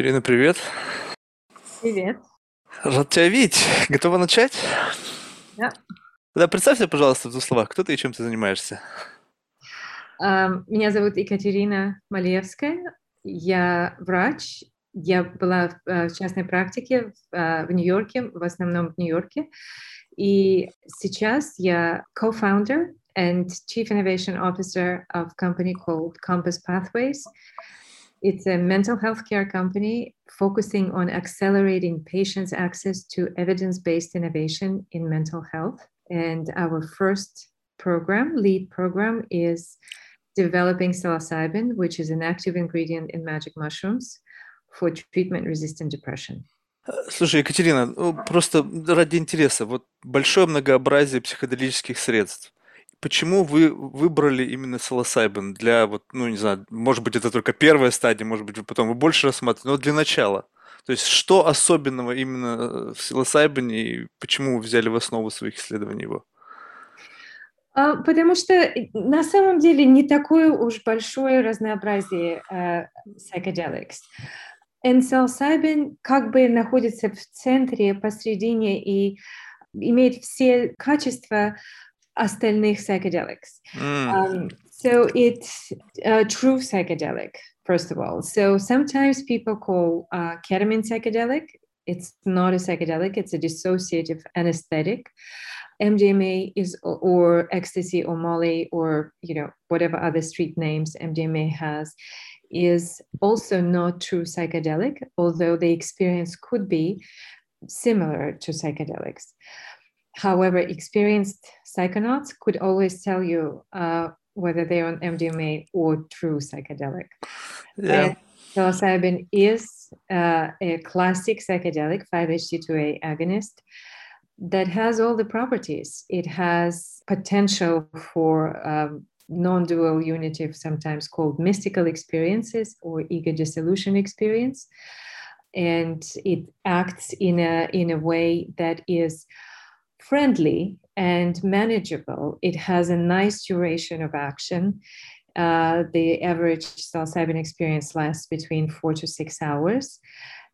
Катерина, привет. Привет. Рад тебя видеть. Готова начать? Да. Тогда представься, пожалуйста, в двух словах, кто ты и чем ты занимаешься. Меня зовут Екатерина Малевская. Я врач. Я была в э, частной практике в э, Нью-Йорке, в основном в Нью-Йорке. И сейчас я co-founder and chief innovation officer of company called Compass Pathways. It's a mental health care company focusing on accelerating patients' access to evidence based innovation in mental health. And our first program, lead program, is developing psilocybin, which is an active ingredient in magic mushrooms for treatment resistant depression. Слушай, Екатерина, ну, просто ради интереса, вот большое многообразие психоделических средств. Почему вы выбрали именно пsilocybin для вот, ну не знаю, может быть это только первая стадия, может быть вы потом вы больше рассматриваете, но для начала. То есть что особенного именно в psilocybin и почему вы взяли в основу своих исследований его? А, потому что на самом деле не такое уж большое разнообразие uh, psychedelics. Psilocybin как бы находится в центре, посредине и имеет все качества astellnic psychedelics. Mm. Um, so it's a true psychedelic, first of all. So sometimes people call uh, ketamine psychedelic. It's not a psychedelic, it's a dissociative anesthetic. MDMA is or ecstasy or Molly or you know whatever other street names MDMA has is also not true psychedelic, although the experience could be similar to psychedelics. However, experienced psychonauts could always tell you uh, whether they're on MDMA or true psychedelic. Yeah. And psilocybin is uh, a classic psychedelic 5-HT2A agonist that has all the properties. It has potential for um, non-dual unitive, sometimes called mystical experiences or ego dissolution experience, and it acts in a in a way that is friendly and manageable. It has a nice duration of action. Uh, the average psilocybin experience lasts between four to six hours,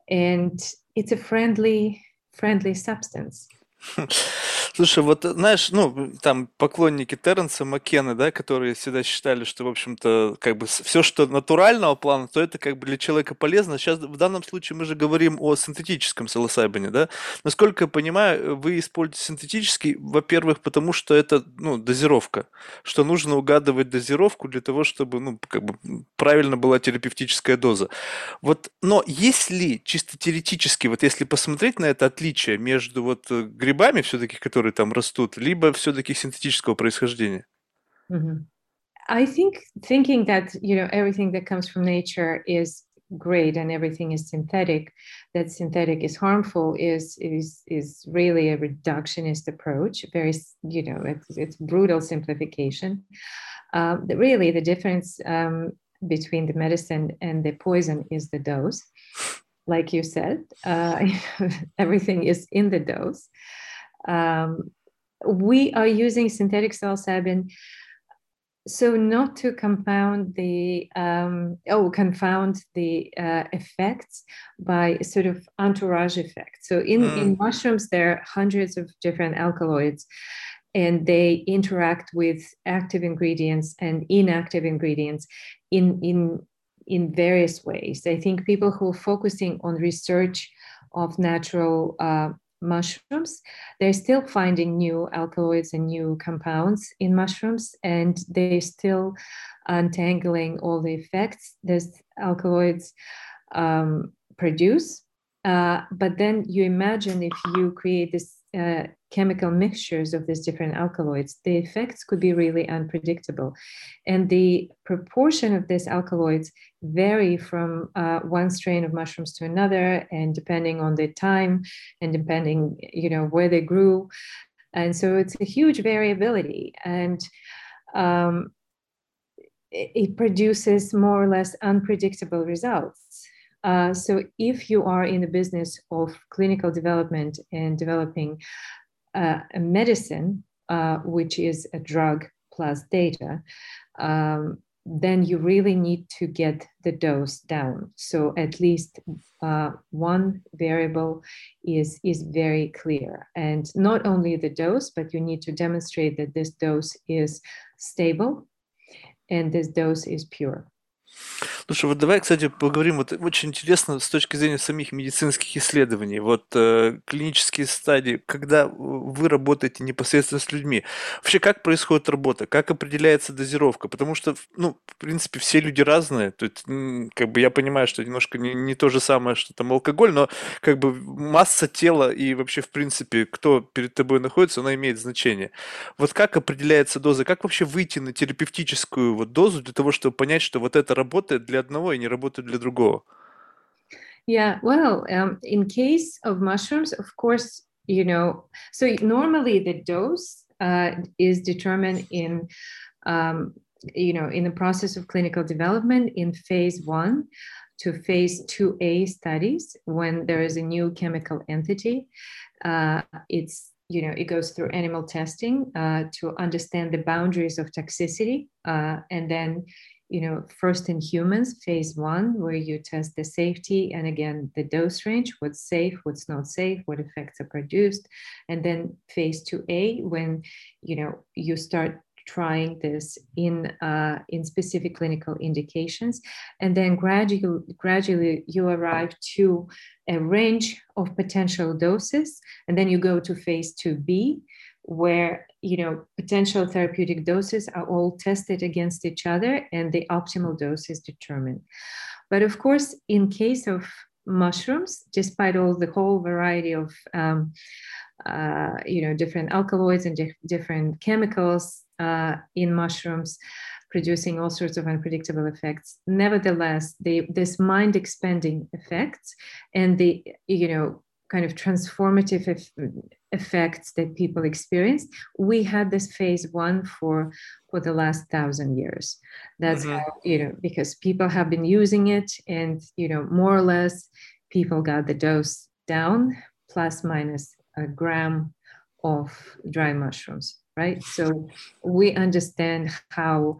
and it's a friendly, friendly substance. Слушай, вот знаешь, ну, там поклонники Терренса Маккена, да, которые всегда считали, что, в общем-то, как бы все, что натурального плана, то это как бы для человека полезно. Сейчас в данном случае мы же говорим о синтетическом пsilocybin, да. Насколько я понимаю, вы используете синтетический, во-первых, потому что это, ну, дозировка, что нужно угадывать дозировку для того, чтобы, ну, как бы правильно была терапевтическая доза. Вот, но если чисто теоретически, вот если посмотреть на это отличие между вот э, грибами все-таки, которые которые там растут, либо все-таки синтетического происхождения? Mm-hmm. I think thinking that you know everything that comes from nature is great and everything is synthetic, that synthetic is harmful is is is really a reductionist approach. Very you know it's, it's brutal simplification. Um, really, the difference um, between the medicine and the poison is the dose. Like you said, uh, everything is in the dose. Um, we are using synthetic psilocybin so not to compound the um, oh confound the uh, effects by sort of entourage effect so in, mm. in mushrooms there are hundreds of different alkaloids and they interact with active ingredients and inactive ingredients in in in various ways i think people who are focusing on research of natural uh, mushrooms. They're still finding new alkaloids and new compounds in mushrooms, and they're still untangling all the effects these alkaloids um, produce. Uh, but then you imagine if you create this uh, chemical mixtures of these different alkaloids, the effects could be really unpredictable. And the proportion of these alkaloids vary from uh, one strain of mushrooms to another, and depending on the time and depending, you know, where they grew. And so it's a huge variability. And um, it produces more or less unpredictable results. Uh, so if you are in the business of clinical development and developing uh, a medicine, uh, which is a drug plus data, um, then you really need to get the dose down. So at least uh, one variable is, is very clear. And not only the dose, but you need to demonstrate that this dose is stable and this dose is pure. Слушай, вот давай, кстати, поговорим. Вот очень интересно с точки зрения самих медицинских исследований. Вот э, клинические стадии, когда вы работаете непосредственно с людьми, вообще как происходит работа, как определяется дозировка? Потому что, ну, в принципе, все люди разные. То есть, как бы я понимаю, что немножко не, не то же самое, что там алкоголь, но как бы масса тела и вообще, в принципе, кто перед тобой находится, она имеет значение. Вот как определяется доза? Как вообще выйти на терапевтическую вот дозу для того, чтобы понять, что вот это работает для для одного и не работают для другого. Yeah, well, um, in case of mushrooms, of course, you know, so normally the dose uh, is determined in, um, you know, in the process of clinical development in phase one to phase 2A studies when there is a new chemical entity. Uh, it's you know it goes through animal testing uh, to understand the boundaries of toxicity uh, and then you know, first in humans, phase one, where you test the safety and again the dose range, what's safe, what's not safe, what effects are produced, and then phase two A, when you know you start trying this in uh, in specific clinical indications, and then gradually gradually you arrive to a range of potential doses, and then you go to phase two B, where you know potential therapeutic doses are all tested against each other and the optimal dose is determined. But of course in case of mushrooms despite all the whole variety of um, uh, you know different alkaloids and di- different chemicals uh, in mushrooms producing all sorts of unpredictable effects nevertheless they this mind expanding effects and the you know kind of transformative effects that people experienced. We had this phase one for for the last thousand years. That's mm-hmm. how you know because people have been using it and you know more or less people got the dose down plus minus a gram of dry mushrooms right? So we understand how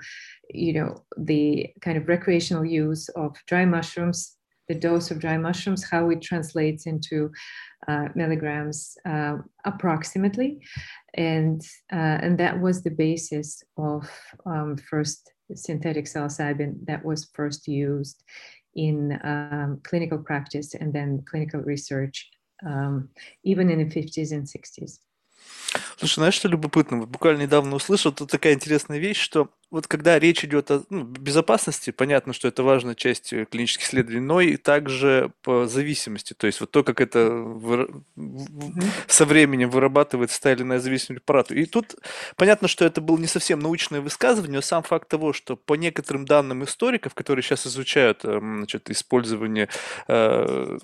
you know the kind of recreational use of dry mushrooms the dose of dry mushrooms, how it translates into uh, milligrams uh, approximately. And, uh, and that was the basis of um, first synthetic psilocybin that was first used in um, clinical practice and then clinical research, um, even in the 50s and 60s. Слушай, знаешь, что любопытно? Вот буквально недавно услышал, тут такая интересная вещь, что вот когда речь идет о ну, безопасности, понятно, что это важная часть э, клинических исследований, но и также по зависимости, то есть вот то, как это вы... mm-hmm. со временем вырабатывается та или иная зависимость препарату. И тут понятно, что это было не совсем научное высказывание, но сам факт того, что по некоторым данным историков, которые сейчас изучают эм, значит, использование э,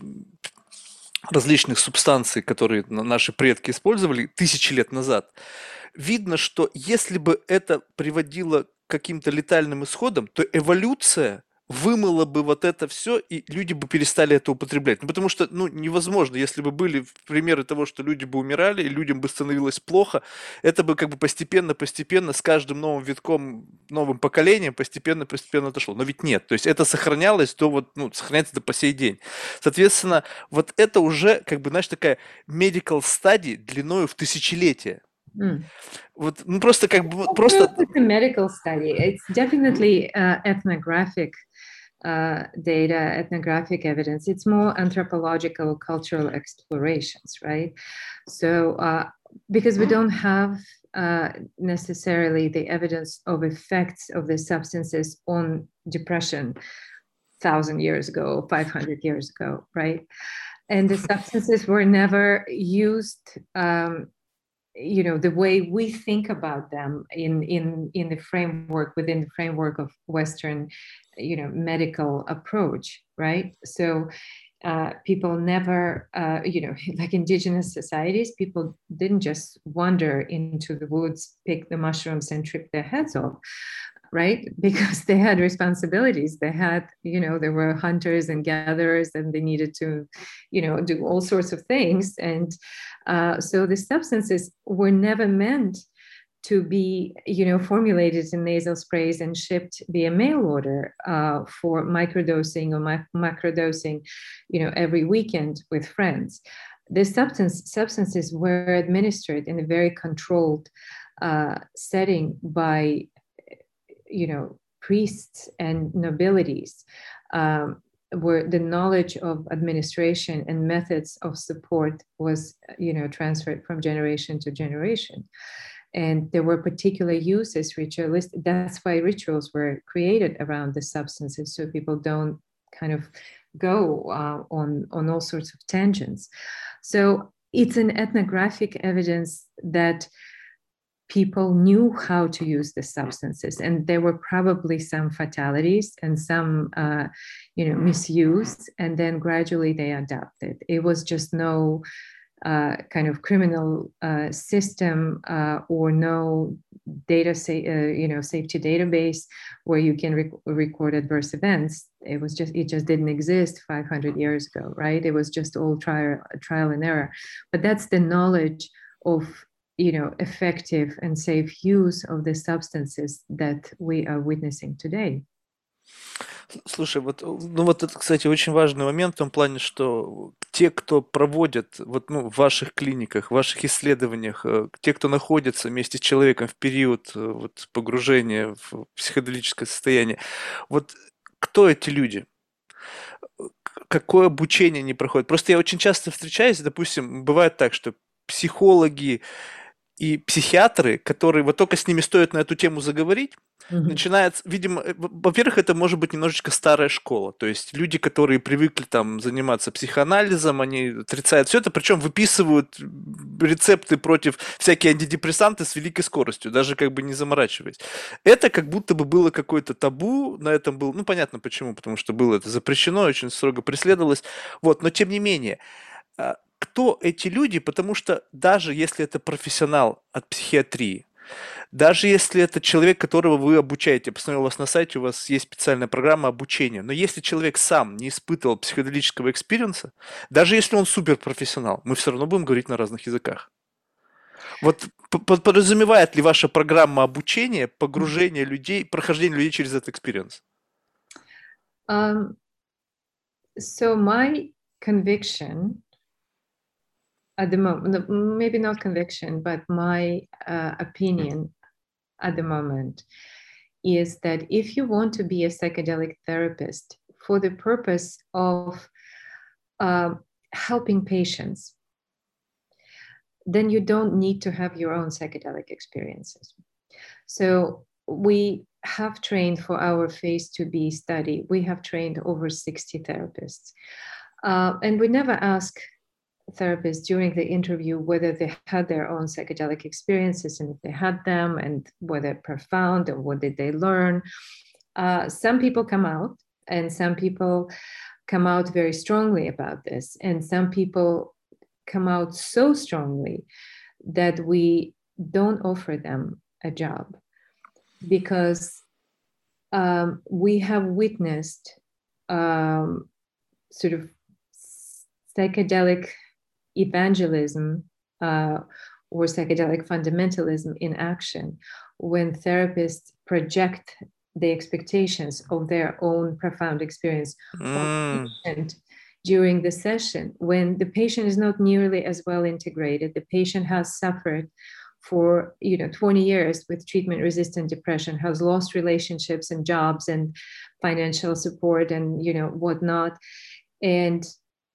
различных субстанций, которые наши предки использовали тысячи лет назад, видно, что если бы это приводило к каким-то летальным исходам, то эволюция вымыло бы вот это все, и люди бы перестали это употреблять. Ну, потому что, ну, невозможно, если бы были примеры того, что люди бы умирали, и людям бы становилось плохо, это бы как бы постепенно-постепенно с каждым новым витком, новым поколением постепенно-постепенно отошло. Но ведь нет. То есть это сохранялось до вот, ну, сохраняется до по сей день. Соответственно, вот это уже, как бы, знаешь, такая medical study длиною в тысячелетие. Mm. Вот, ну, просто как бы, просто... It's a medical study. It's definitely uh, ethnographic uh, data, ethnographic evidence. It's more anthropological, cultural explorations, right? So, uh, because we don't have uh, necessarily the evidence of effects of the substances on depression thousand years ago, 500 years ago, right? And the substances were never used um, you know the way we think about them in in in the framework within the framework of western you know medical approach right? So uh, people never uh, you know like indigenous societies people didn't just wander into the woods pick the mushrooms and trip their heads off right? Because they had responsibilities. They had you know there were hunters and gatherers and they needed to you know do all sorts of things. And uh, so the substances were never meant to be, you know, formulated in nasal sprays and shipped via mail order uh, for microdosing or ma- macrodosing, you know, every weekend with friends. The substance substances were administered in a very controlled uh, setting by, you know, priests and nobilities. Um, where the knowledge of administration and methods of support was you know transferred from generation to generation and there were particular uses ritualistic that's why rituals were created around the substances so people don't kind of go uh, on on all sorts of tangents so it's an ethnographic evidence that people knew how to use the substances and there were probably some fatalities and some uh, you know misuse and then gradually they adapted. It was just no uh, kind of criminal uh, system uh, or no data say, uh, you know safety database where you can rec- record adverse events. It was just it just didn't exist 500 years ago right? It was just all trial trial and error. But that's the knowledge of you know effective and safe use of the substances that we are witnessing today Слушай, вот, ну вот это, кстати, очень важный момент в том плане, что те, кто проводят вот, ну, в ваших клиниках, в ваших исследованиях, э, те, кто находится вместе с человеком в период э, вот, погружения в психоделическое состояние, вот кто эти люди? Какое обучение они проходят? Просто я очень часто встречаюсь, допустим, бывает так, что психологи и психиатры, которые вот только с ними стоит на эту тему заговорить, mm-hmm. начинается, видимо, э, во-первых, это может быть немножечко старая школа, то есть люди, которые привыкли там заниматься психоанализом, они отрицают все это, причем выписывают рецепты против всякие антидепрессанты с великой скоростью, даже как бы не заморачиваясь. Это как будто бы было какое-то табу, на этом был, ну понятно почему, потому что было это запрещено, очень строго преследовалось, вот, но тем не менее, а, кто эти люди, потому что даже если это профессионал от психиатрии, даже если это человек, которого вы обучаете, я посмотрел у вас на сайте, у вас есть специальная программа обучения, но если человек сам не испытывал психоделического экспириенса, даже если он суперпрофессионал, мы все равно будем говорить на разных языках. Вот подразумевает ли ваша программа обучения погружение людей, прохождение людей через этот экспириенс? Um, so my conviction at the moment, maybe not conviction, but my uh, opinion at the moment is that if you want to be a psychedelic therapist for the purpose of uh, helping patients, then you don't need to have your own psychedelic experiences. So we have trained for our phase 2B study, we have trained over 60 therapists. Uh, and we never ask therapists during the interview whether they had their own psychedelic experiences and if they had them and whether profound or what did they learn. Uh, some people come out and some people come out very strongly about this and some people come out so strongly that we don't offer them a job because um, we have witnessed um, sort of psychedelic evangelism uh, or psychedelic fundamentalism in action when therapists project the expectations of their own profound experience mm. during the session when the patient is not nearly as well integrated the patient has suffered for you know 20 years with treatment resistant depression has lost relationships and jobs and financial support and you know whatnot and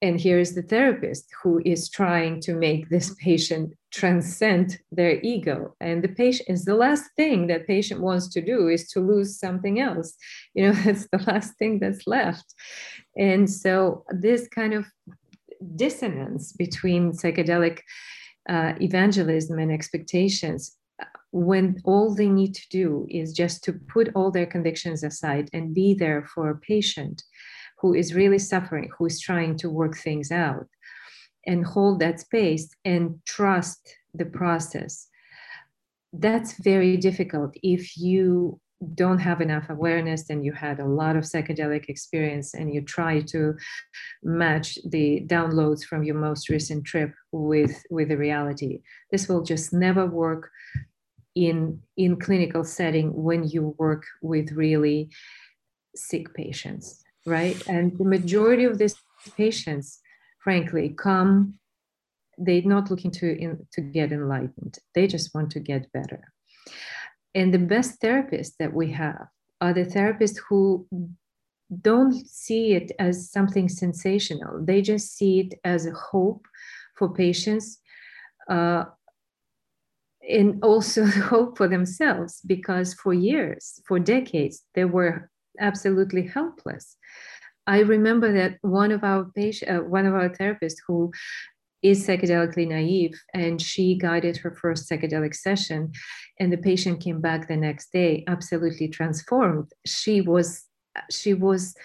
and here's the therapist who is trying to make this patient transcend their ego. And the patient is the last thing that patient wants to do is to lose something else. You know that's the last thing that's left. And so this kind of dissonance between psychedelic uh, evangelism and expectations when all they need to do is just to put all their convictions aside and be there for a patient who is really suffering, who is trying to work things out, and hold that space and trust the process. That's very difficult if you don't have enough awareness and you had a lot of psychedelic experience and you try to match the downloads from your most recent trip with with the reality this will just never work in in clinical setting when you work with really sick patients right? And the majority of these patients frankly come they're not looking to in, to get enlightened. They just want to get better. And the best therapists that we have are the therapists who don't see it as something sensational. They just see it as a hope for patients uh, and also hope for themselves because for years for decades they were absolutely helpless. I remember that one of our uh, one of our therapists who is psychedelically naive and she guided her first psychedelic session and the patient came back the next day absolutely transformed. She was she was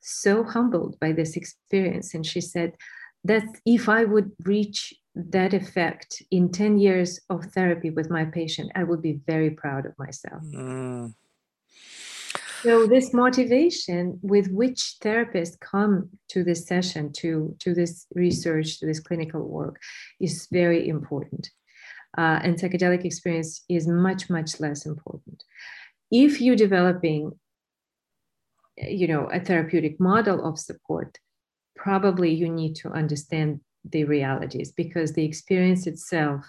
so humbled by this experience and she said that if i would reach that effect in 10 years of therapy with my patient i would be very proud of myself. Mm. So this motivation with which therapists come to this session, to, to this research, to this clinical work is very important. Uh, and psychedelic experience is much, much less important. If you're developing, you know, a therapeutic model of support, probably you need to understand the realities because the experience itself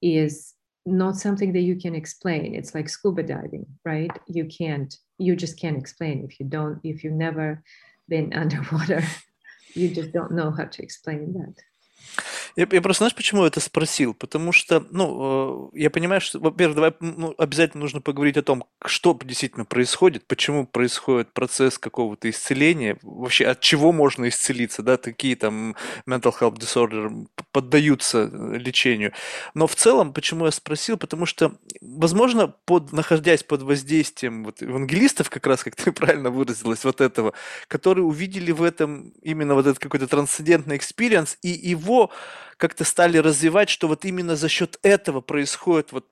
is not something that you can explain. It's like scuba diving, right? You can't you just can't explain if you don't if you've never been underwater you just don't know how to explain that Я, я просто, знаешь, почему это спросил? Потому что, ну, э, я понимаю, что, во-первых, давай ну, обязательно нужно поговорить о том, что действительно происходит, почему происходит процесс какого-то исцеления, вообще от чего можно исцелиться, да, такие там mental health disorder поддаются э, лечению. Но в целом, почему я спросил, потому что, возможно, под, находясь под воздействием вот евангелистов, как раз, как ты правильно выразилась, вот этого, которые увидели в этом именно вот этот какой-то трансцендентный экспириенс, и его как-то стали развивать, что вот именно за счет этого происходит вот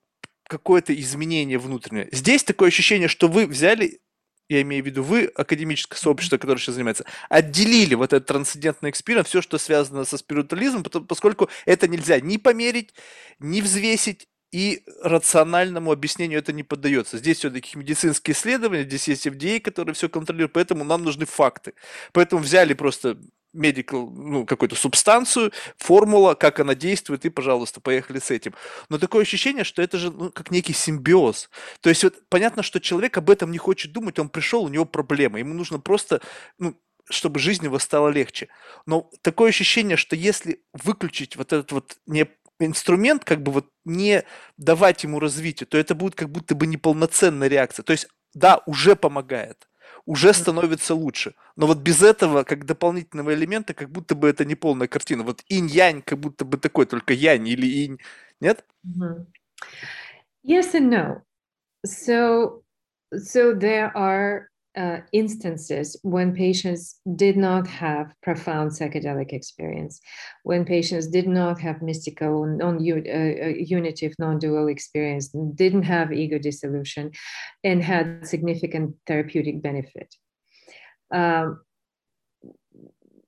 какое-то изменение внутреннее. Здесь такое ощущение, что вы взяли, я имею в виду вы, академическое сообщество, которое сейчас занимается, отделили вот этот трансцендентный экспириенс, все, что связано со спиритуализмом, поскольку это нельзя ни померить, ни взвесить, и рациональному объяснению это не поддается. Здесь все-таки медицинские исследования, здесь есть FDA, который все контролирует, поэтому нам нужны факты. Поэтому взяли просто medical, ну, какую-то субстанцию, формула, как она действует, и, пожалуйста, поехали с этим. Но такое ощущение, что это же ну, как некий симбиоз. То есть вот понятно, что человек об этом не хочет думать, он пришел, у него проблема, ему нужно просто, ну, чтобы жизнь его стала легче. Но такое ощущение, что если выключить вот этот вот не инструмент, как бы вот не давать ему развития, то это будет как будто бы неполноценная реакция. То есть, да, уже помогает, уже становится лучше. Но вот без этого, как дополнительного элемента, как будто бы это не полная картина. Вот инь-янь, как будто бы такой, только янь или инь. Нет? Mm-hmm. Yes and no. So, so there are uh, instances when patients did not have profound psychedelic experience, when patients did not have mystical, non uh, unitive, non dual experience, didn't have ego dissolution, and had significant therapeutic benefit. Um,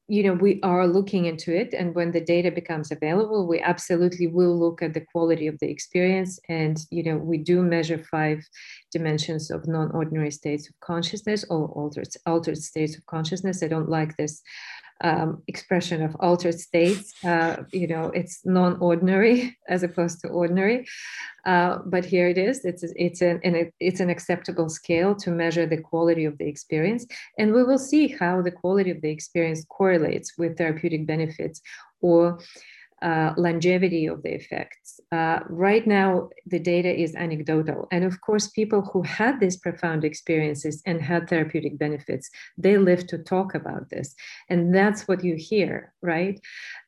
you know we are looking into it and when the data becomes available we absolutely will look at the quality of the experience. And you know we do measure five dimensions of non-ordinary states of consciousness or altered altered states of consciousness. I don't like this um, expression of altered states. Uh, you know, it's non-ordinary as opposed to ordinary. Uh, but here it is. It's it's an, an it's an acceptable scale to measure the quality of the experience, and we will see how the quality of the experience correlates with therapeutic benefits or uh, longevity of the effects. Uh, right now, the data is anecdotal. And of course, people who had these profound experiences and had therapeutic benefits, they live to talk about this. And that's what you hear, right?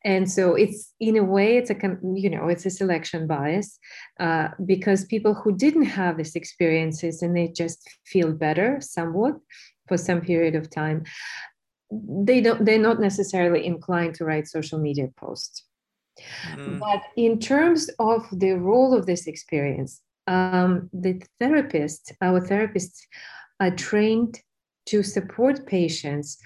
And so it's, in a way, it's a, you know, it's a selection bias uh, because people who didn't have these experiences and they just feel better somewhat for some period of time, they don't, they're not necessarily inclined to write social media posts Mm. But in terms of the role of this experience, um, the therapists, our therapists, are trained to support patients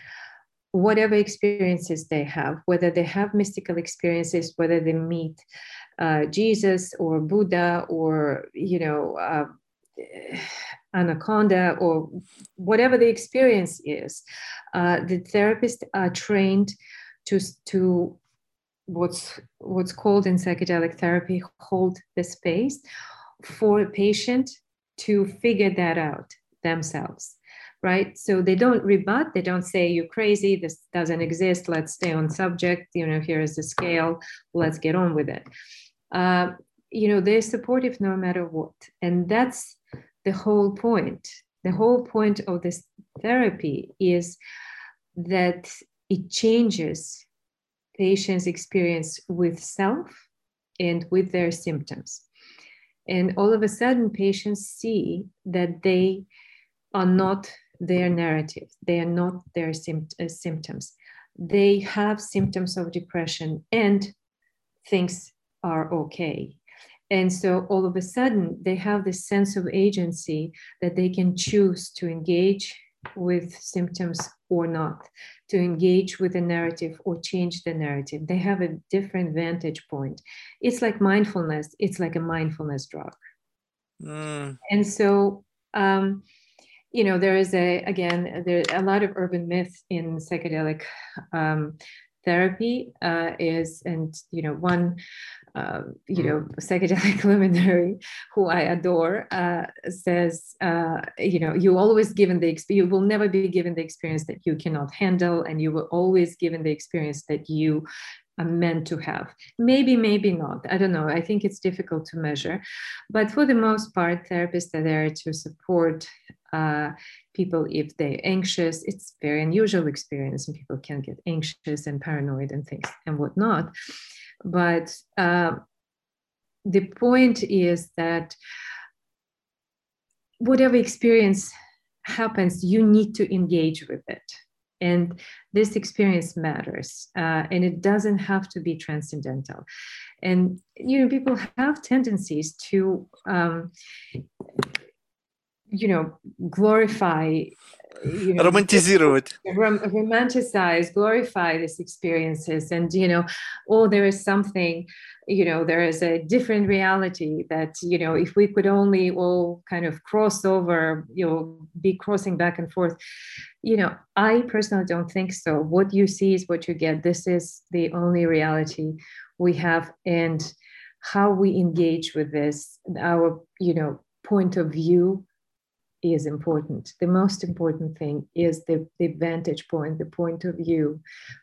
whatever experiences they have, whether they have mystical experiences, whether they meet uh, Jesus or Buddha or you know uh, anaconda or whatever the experience is, uh, the therapists are trained to to what's what's called in psychedelic therapy hold the space for a patient to figure that out themselves right? So they don't rebut they don't say you're crazy this doesn't exist let's stay on subject you know here is the scale let's get on with it. Uh, you know they're supportive no matter what. And that's the whole point. The whole point of this therapy is that it changes patients experience with self and with their symptoms. And all of a sudden patients see that they are not their narrative. They are not their uh, symptoms. They have symptoms of depression and things are okay. And so all of a sudden they have this sense of agency that they can choose to engage with symptoms or not to engage with the narrative or change the narrative. They have a different vantage point. It's like mindfulness. It's like a mindfulness drug. Mm. and so um, you know there is a again there a lot of urban myth in psychedelic um, therapy uh, is and you know one uh, you know psychedelic luminary who i adore uh, says uh, you know you always given the experience, you will never be given the experience that you cannot handle and you will always given the experience that you are meant to have. Maybe maybe not. I don't know. I think it's difficult to measure. But for the most part therapists are there to support uh, people if they're anxious it's very unusual experience and people can get anxious and paranoid and things and whatnot. But uh, the point is that whatever experience happens you need to engage with it. And this experience matters uh, and it doesn't have to be transcendental. And you know people have tendencies to um, you know glorify you know, романтизировать rom- romanticize glorify these experiences and you know oh there is something you know there is a different reality that you know if we could only all kind of cross over you know be crossing back and forth you know i personally don't think so what you see is what you get this is the only reality we have and how we engage with this our you know point of view is important. The most important thing is the, the vantage point, the point of view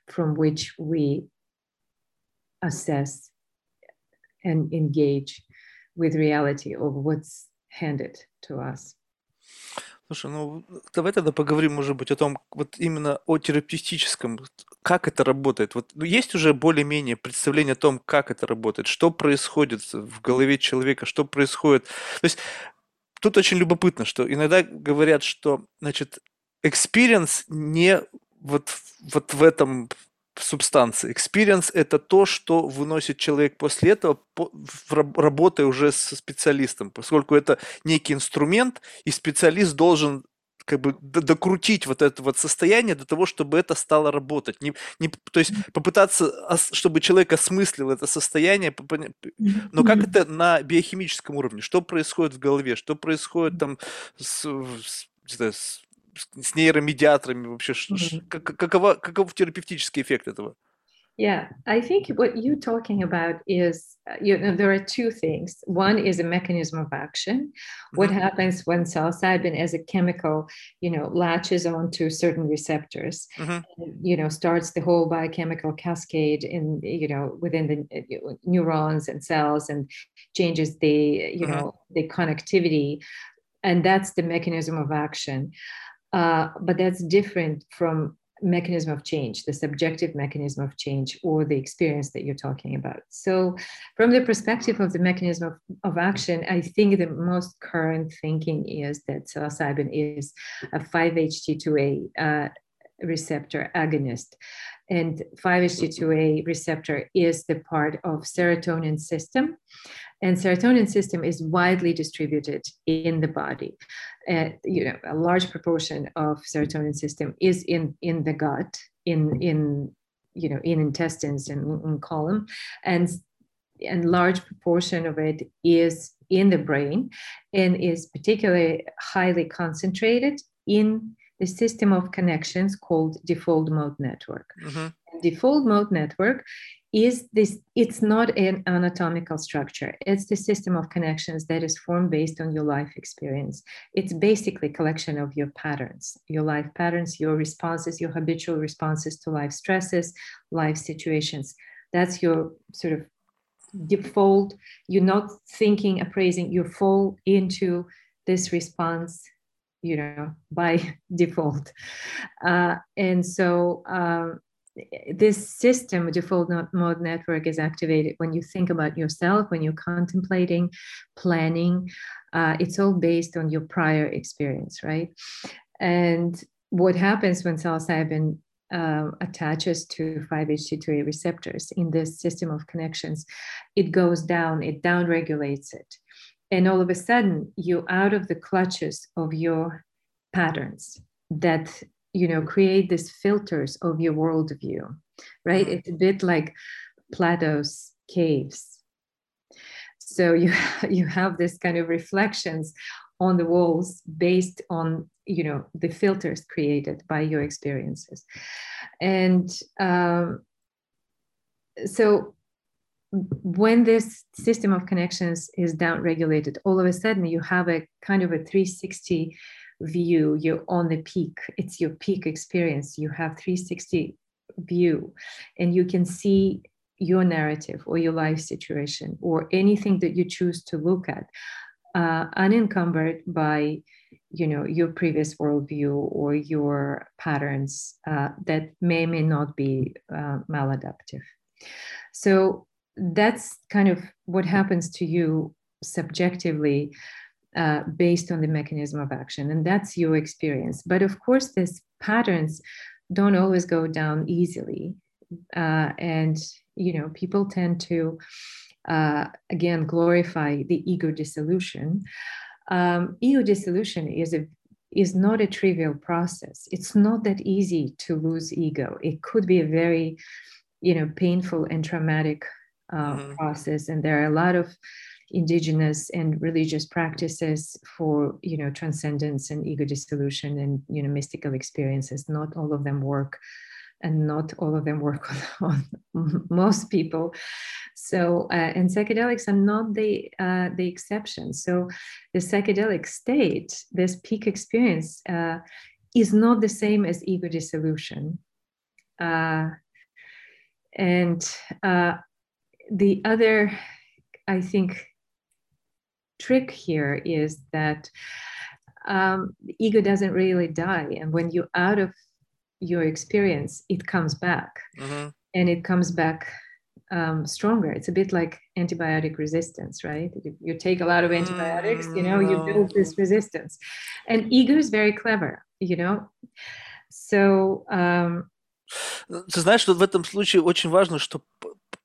from which we assess and engage with reality of what's handed to us. Слушай, ну давай тогда поговорим, может быть, о том, вот именно о терапевтическом, как это работает. Вот ну, есть уже более-менее представление о том, как это работает, что происходит в голове человека, что происходит. То есть тут очень любопытно, что иногда говорят, что, значит, experience не вот, вот в этом субстанции. Experience – это то, что выносит человек после этого, работая уже со специалистом, поскольку это некий инструмент, и специалист должен как бы докрутить вот это вот состояние до того, чтобы это стало работать. Не, не, то есть попытаться, чтобы человек осмыслил это состояние, но как это на биохимическом уровне? Что происходит в голове? Что происходит там с, с, с, нейромедиаторами вообще? Как, какова, каков терапевтический эффект этого? Yeah, I think what you're talking about is, uh, you know, there are two things. One is a mechanism of action. What mm-hmm. happens when psilocybin as a chemical, you know, latches onto certain receptors, mm-hmm. and, you know, starts the whole biochemical cascade in, you know, within the uh, neurons and cells and changes the, you mm-hmm. know, the connectivity. And that's the mechanism of action. Uh, but that's different from mechanism of change, the subjective mechanism of change, or the experience that you're talking about. So, from the perspective of the mechanism of, of action, I think the most current thinking is that psilocybin is a 5-HT2A uh, receptor agonist. And 5-HT2A receptor is the part of serotonin system. And serotonin system is widely distributed in the body. Uh, you know, a large proportion of serotonin system is in in the gut, in in you know in intestines and in colon, and and large proportion of it is in the brain and is particularly highly concentrated in the system of connections called default mode network. Mm-hmm. Default mode network is this it's not an anatomical structure. It's the system of connections that is formed based on your life experience. It's basically collection of your patterns your life patterns your responses your habitual responses to life stresses life situations. That's your sort of default. You're not thinking appraising. You fall into this response you know by default. Uh, and so um, this system default mode network is activated when you think about yourself when you're contemplating planning uh, it's all based on your prior experience right and what happens when psilocybin uh, attaches to 5-HT2A receptors in this system of connections, it goes down, it down regulates it. And all of a sudden, you're out of the clutches of your patterns that you know create these filters of your worldview right? Mm-hmm. it's a bit like plato's caves. So you you have this kind of reflections on the walls based on you know the filters created by your experiences. And um, so when this system of connections is down regulated all of a sudden you have a kind of a 360 view you're on the peak. It's your peak experience. You have 360 view and you can see your narrative or your life situation or anything that you choose to look at uh, unencumbered by you know your previous worldview or your patterns uh, that may may not be uh, maladaptive. So that's kind of what happens to you subjectively uh, based on the mechanism of action. And that's your experience. But of course, these patterns don't always go down easily. Uh, and, you know, people tend to, uh, again, glorify the ego dissolution. Um, ego dissolution is a is not a trivial process. It's not that easy to lose ego. It could be a very, you know, painful and traumatic uh, mm-hmm. process, and there are a lot of indigenous and religious practices for you know transcendence and ego dissolution and you know mystical experiences. Not all of them work and not all of them work on, on most people. So uh, and psychedelics are not the uh, the exception. So the psychedelic state this peak experience uh, is not the same as ego dissolution. Uh, and uh, the other i think trick here is that um, the ego doesn't really die. And when you're out of your experience, it comes back. Mm-hmm. And it comes back um, stronger. It's a bit like antibiotic resistance, right? You, you take a lot of antibiotics, you know, you build this resistance. And ego is very clever, you know. So um, Ты знаешь, что в этом случае очень важно, что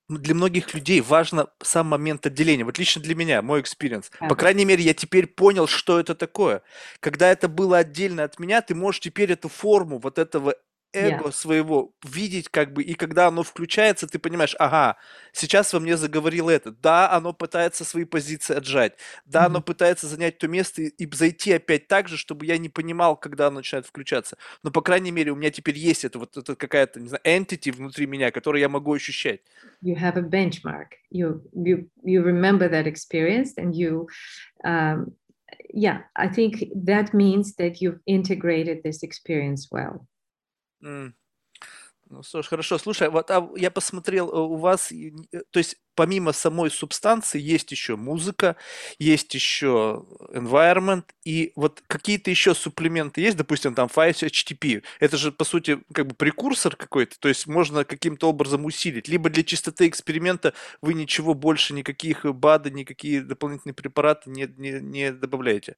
для многих людей важно сам момент отделения. Вот лично для меня, мой экспириенс. По крайней мере, я теперь понял, что это такое. Когда это было отдельно от меня, ты можешь теперь эту форму вот этого эго yeah. своего видеть как бы, и когда оно включается, ты понимаешь, ага, сейчас во мне заговорил это. Да, оно пытается свои позиции отжать. Да, mm-hmm. оно пытается занять то место и, и зайти опять так же, чтобы я не понимал, когда оно начинает включаться. Но, по крайней мере, у меня теперь есть это вот это какая-то, не знаю, entity внутри меня, которую я могу ощущать. You have a benchmark. You, you, you remember that experience and you um, yeah, I think that means that you've integrated this experience well. Ну что ж, хорошо. Слушай, вот а я посмотрел, э, у вас, э, то есть помимо самой субстанции есть еще музыка, есть еще environment, и вот какие-то еще суплементы есть, допустим, там 5HTP. Это же, по сути, как бы прекурсор какой-то, то есть можно каким-то образом усилить. Либо для чистоты эксперимента вы ничего больше, никаких БАДы, никакие дополнительные препараты не, не, не добавляете.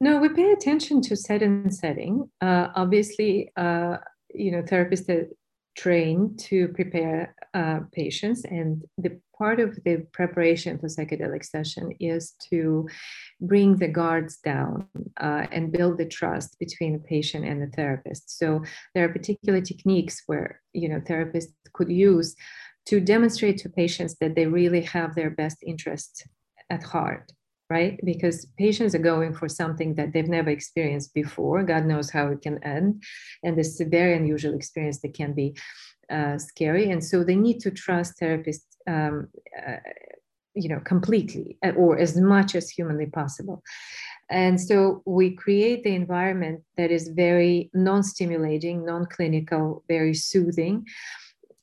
No, we pay attention to set and setting. Uh, obviously, uh, you know, therapists are trained to prepare uh, patients, and the part of the preparation for psychedelic session is to bring the guards down uh, and build the trust between the patient and the therapist. So there are particular techniques where you know therapists could use to demonstrate to patients that they really have their best interests at heart right? Because patients are going for something that they've never experienced before. God knows how it can end. And this is a very unusual experience that can be uh, scary. And so they need to trust therapists um, uh, you know completely uh, or as much as humanly possible. And so we create the environment that is very non-stimulating non-clinical very soothing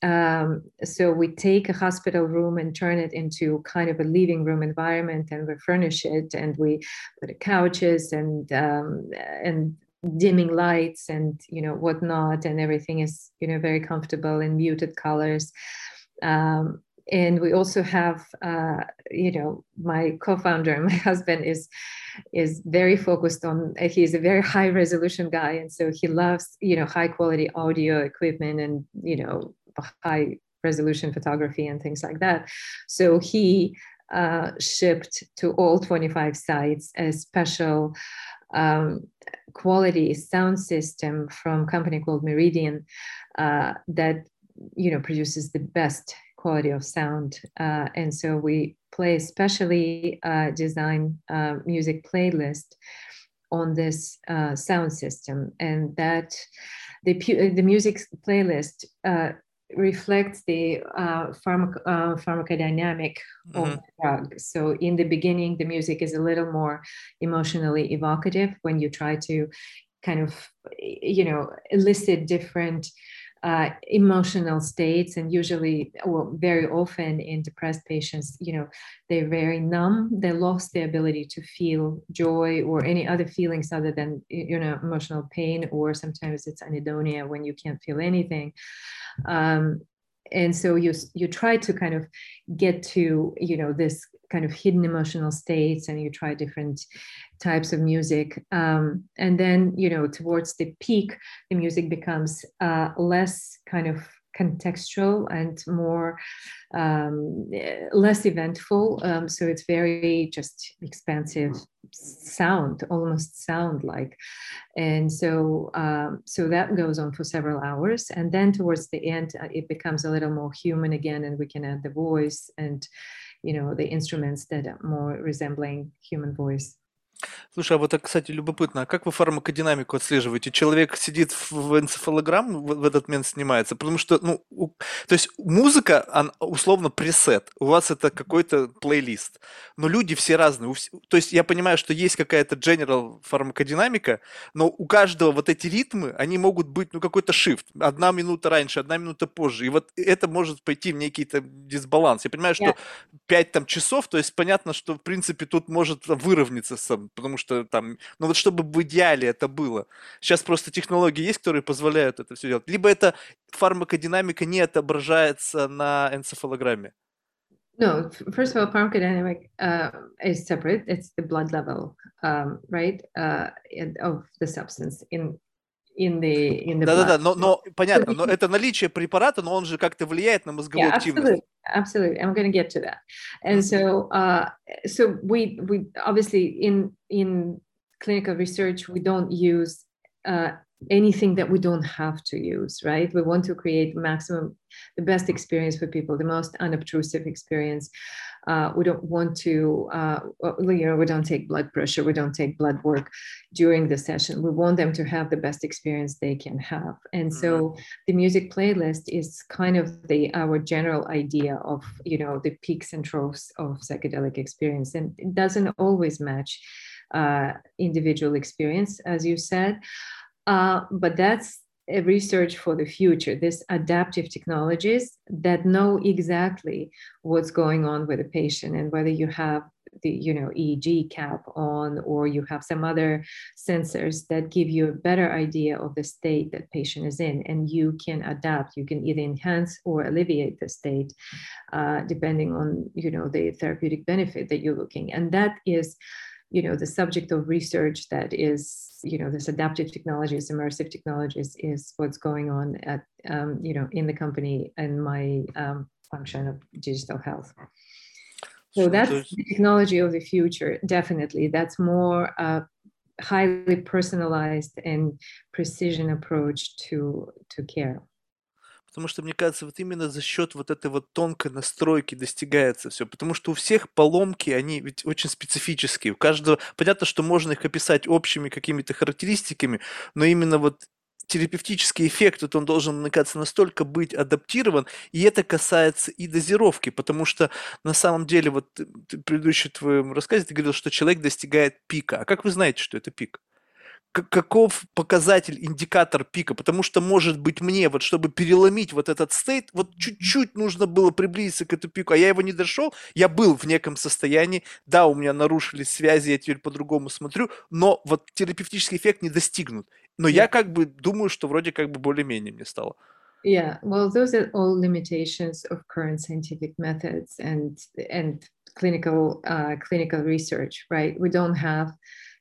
um, so we take a hospital room and turn it into kind of a living room environment and we furnish it and we put couches and um, and dimming lights and you know whatnot. And everything is you know very comfortable in muted colors. Um, and we also have uh, you know my co-founder and my husband is is very focused on he's a very high resolution guy. And so he loves you know high quality audio equipment and you know high resolution photography and things like that so he uh, shipped to all 25 sites a special um, quality sound system from a company called Meridian uh, that you know produces the best quality of sound. Uh, and so we play specially uh, designed uh, music playlist on this uh, sound system. And that the, the music playlist reflects the uh, pharmac- pharmacodynamic mm-hmm. of the drug. So in the beginning, the music is a little more emotionally evocative when you try to kind of, you know, elicit different uh, emotional states and usually well very often in depressed patients you know they're very numb. They lost the ability to feel joy or any other feelings other than you know emotional pain or sometimes it's anhedonia when you can't feel anything. Um, and so you you try to kind of get to you know this kind of hidden emotional states and you try different types of music um, and then you know towards the peak the music becomes uh, less kind of contextual and more um, less eventful. Um, so it's very just expansive sound, almost sound like. And so um, so that goes on for several hours, and then towards the end, uh, it becomes a little more human again, and we can add the voice and you know the instruments that are more resembling human voice. Слушай, а вот, а, кстати, любопытно, а как вы фармакодинамику отслеживаете? Человек сидит в энцефалограмм, в, в этот момент снимается, потому что, ну, у, то есть музыка, она, условно, пресет, у вас это какой-то плейлист, но люди все разные, у, то есть я понимаю, что есть какая-то general фармакодинамика, но у каждого вот эти ритмы, они могут быть, ну, какой-то shift, одна минута раньше, одна минута позже, и вот это может пойти в некий-то дисбаланс. Я понимаю, что yeah. там часов, то есть понятно, что, в принципе, тут может выровняться сам потому что там, ну вот чтобы в идеале это было. Сейчас просто технологии есть, которые позволяют это все делать. Либо эта фармакодинамика не отображается на энцефалограмме. No, first of all, pharmacodynamic uh, is separate. It's the blood level, um, right, uh, of the substance in in the in the Да-да-да, но, но понятно, но это наличие препарата, но он же как-то влияет на мозговую yeah, активность. Absolutely, absolutely. I'm going to get to that. And so, uh, so we we obviously in in clinical research we don't use uh, anything that we don't have to use, right? We want to create maximum, the best experience for people, the most unobtrusive experience. Uh, we don't want to, uh, you know, we don't take blood pressure, we don't take blood work during the session. We want them to have the best experience they can have. And so mm-hmm. the music playlist is kind of the our general idea of, you know, the peaks and troughs of psychedelic experience. And it doesn't always match uh, individual experience, as you said. Uh, but that's research for the future, this adaptive technologies that know exactly what's going on with the patient and whether you have the you know EEG cap on or you have some other sensors that give you a better idea of the state that patient is in and you can adapt. You can either enhance or alleviate the state uh, depending on you know the therapeutic benefit that you're looking. And that is you know the subject of research that is you know this adaptive technologies immersive technologies is what's going on at um, you know in the company and my um, function of digital health. So that's the technology of the future definitely. That's more uh, highly personalized and precision approach to to care Потому что, мне кажется, вот именно за счет вот этой вот тонкой настройки достигается все. Потому что у всех поломки, они ведь очень специфические. У каждого, понятно, что можно их описать общими какими-то характеристиками, но именно вот терапевтический эффект, вот он должен, мне кажется, настолько быть адаптирован, и это касается и дозировки, потому что на самом деле, вот ты, ты, предыдущий твоем рассказе ты говорил, что человек достигает пика. А как вы знаете, что это пик? Каков показатель, индикатор пика, потому что, может быть, мне, вот чтобы переломить вот этот стейт, вот чуть-чуть нужно было приблизиться к этому пику, а я его не дошел, я был в неком состоянии, да, у меня нарушились связи, я теперь по-другому смотрю, но вот терапевтический эффект не достигнут. Но yeah. я как бы думаю, что вроде как бы более-менее мне стало. Yeah, well, those are all limitations of current scientific methods and and clinical uh, clinical research, right? We don't have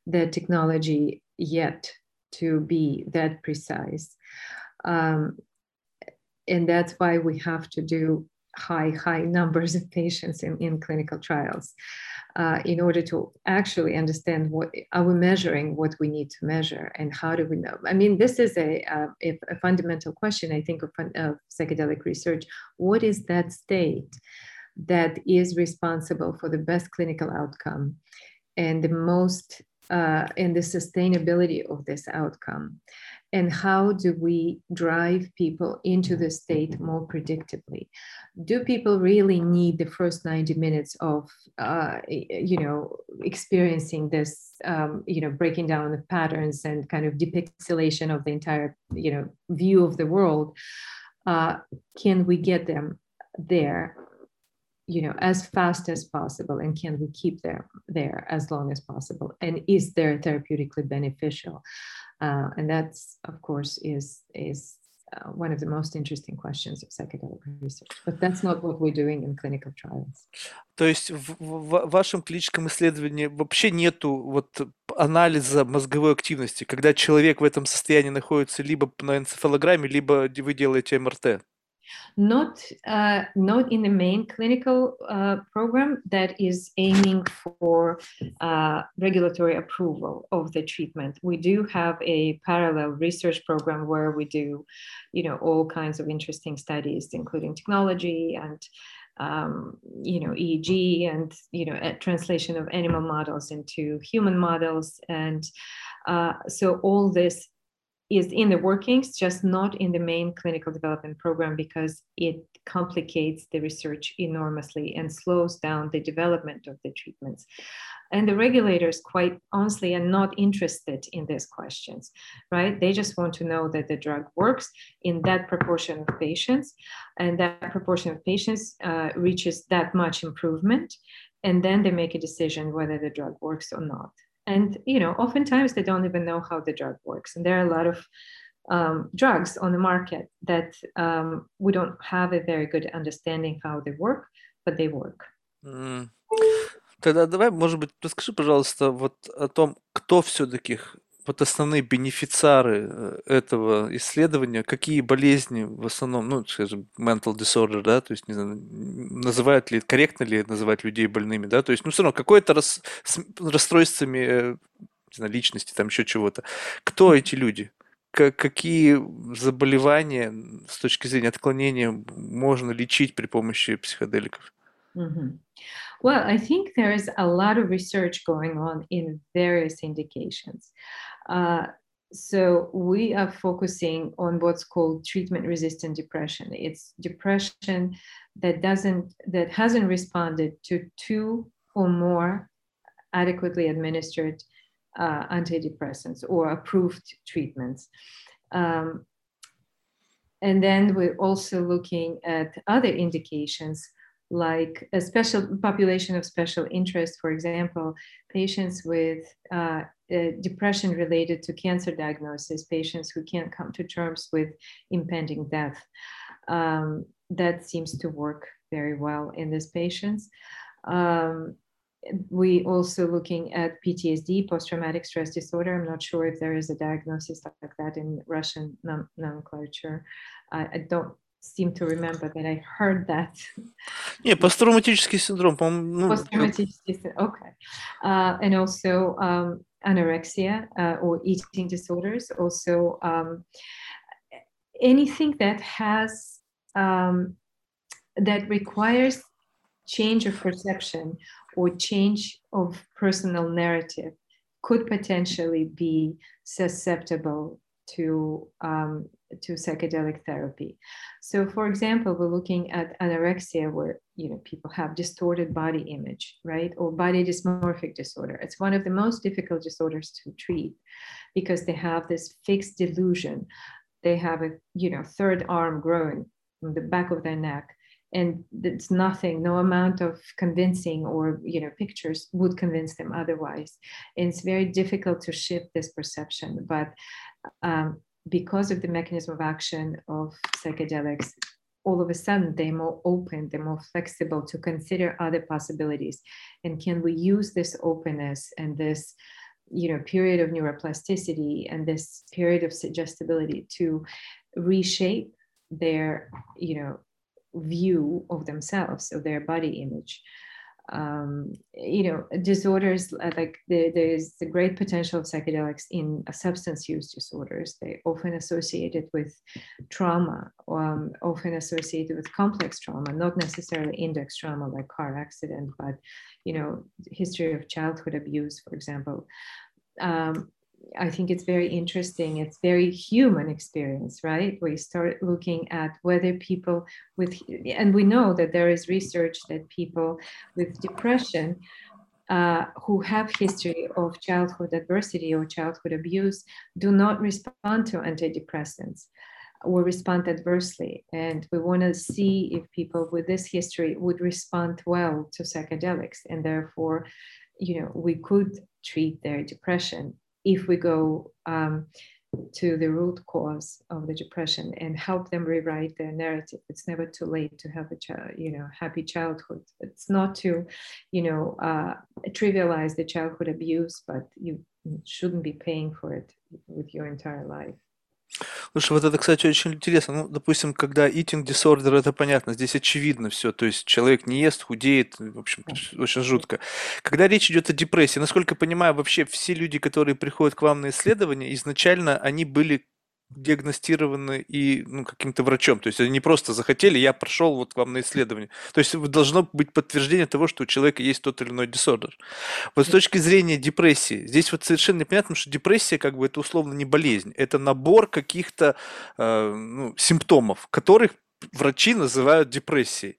the technology yet to be that precise. Um, and that's why we have to do high, high numbers of patients in, in clinical trials uh, in order to actually understand what are we measuring, what we need to measure, and how do we know? I mean, this is a, a, a fundamental question, I think, of, of psychedelic research. What is that state that is responsible for the best clinical outcome and the most uh, and the sustainability of this outcome? And how do we drive people into the state more predictably? Do people really need the first 90 minutes of uh, you know experiencing this um, you know breaking down the patterns and kind of depixelation of the entire you know view of the world? Uh, can we get them there you know as fast as possible and can we keep them there as long as possible and is there therapeutically beneficial uh, and that's of course is is uh, one of the most interesting questions of psychedelic research. But that's not what we're doing in clinical trials. То есть в, в вашем клиническом исследовании вообще нету вот анализа мозговой активности, когда человек в этом состоянии находится либо на энцефалограмме, либо вы делаете МРТ? Not uh, not in the main clinical uh, program that is aiming for uh, regulatory approval of the treatment. We do have a parallel research program where we do, you know, all kinds of interesting studies, including technology and um, you know EEG and you know translation of animal models into human models, and uh, so all this is in the workings, just not in the main clinical development program because it complicates the research enormously and slows down the development of the treatments. And the regulators, quite honestly, are not interested in these questions, right? They just want to know that the drug works in that proportion of patients, and that proportion of patients uh, reaches that much improvement. And then they make a decision whether the drug works or not and you know oftentimes they don't even know how the drug works and there are a lot of um, drugs on the market that um, we don't have a very good understanding how they work but they work mm. Тогда давай, может быть, расскажи, пожалуйста, вот о том, кто все-таки вот основные бенефициары э, этого исследования, какие болезни в основном, ну, скажем, mental disorder, да, то есть, не знаю, называют ли, корректно ли называть людей больными, да, то есть, ну, все равно, какое-то рас, с расстройствами, э, не знаю, личности, там еще чего-то. Кто эти люди? какие заболевания с точки зрения отклонения можно лечить при помощи психоделиков? Mm-hmm. Well, I think there is a lot of research going on in various indications. Uh, so we are focusing on what's called treatment resistant depression. It's depression that doesn't that hasn't responded to two or more adequately administered uh, antidepressants or approved treatments. Um, and then we're also looking at other indications like a special population of special interest, for example, patients with uh, depression related to cancer diagnosis, patients who can't come to terms with impending death. Um, that seems to work very well in these patients. Um, we also looking at PTSD, post-traumatic stress disorder. I'm not sure if there is a diagnosis like that in Russian nomenclature. I, I don't seem to remember that I heard that. Не, посттравматический синдром, по-моему. Посттравматический синдром, okay. Uh, and also um, anorexia uh, or eating disorders. Also, um, anything that has um, that requires change of perception or change of personal narrative could potentially be susceptible to um, to psychedelic therapy. So, for example, we're looking at anorexia, where you know people have distorted body image, right, or body dysmorphic disorder. It's one of the most difficult disorders to treat because they have this fixed delusion. They have a you know third arm growing from the back of their neck and it's nothing no amount of convincing or you know pictures would convince them otherwise and it's very difficult to shift this perception but um, because of the mechanism of action of psychedelics all of a sudden they're more open they're more flexible to consider other possibilities. And can we use this openness and this you know period of neuroplasticity and this period of suggestibility to reshape their you know view of themselves of their body image um, you know disorders uh, like the, there's the great potential of psychedelics in substance use disorders. They often associated with trauma um, often associated with complex trauma not necessarily index trauma like car accident but you know history of childhood abuse for example. Um, I think it's very interesting. It's very human experience, right? We start looking at whether people with, and we know that there is research that people with depression uh, who have history of childhood adversity or childhood abuse do not respond to antidepressants or respond adversely. And we want to see if people with this history would respond well to psychedelics, and therefore, you know, we could treat their depression if we go um, to the root cause of the depression and help them rewrite their narrative. It's never too late to have a child you know happy childhood. It's not to you know uh, trivialize the childhood abuse but you shouldn't be paying for it with your entire life Слушай, вот это, кстати, очень интересно. Ну, допустим, когда eating disorder, это понятно, здесь очевидно все. То есть человек не ест, худеет, в общем, очень жутко. Когда речь идет о депрессии, насколько я понимаю, вообще все люди, которые приходят к вам на исследование, изначально они были диагностированы и ну, каким-то врачом. То есть они не просто захотели, я прошел вот к вам на исследование. То есть должно быть подтверждение того, что у человека есть тот или иной диссордер. Вот с точки зрения депрессии, здесь вот совершенно непонятно, что депрессия как бы это условно не болезнь, это набор каких-то э, ну, симптомов, которых врачи называют депрессией.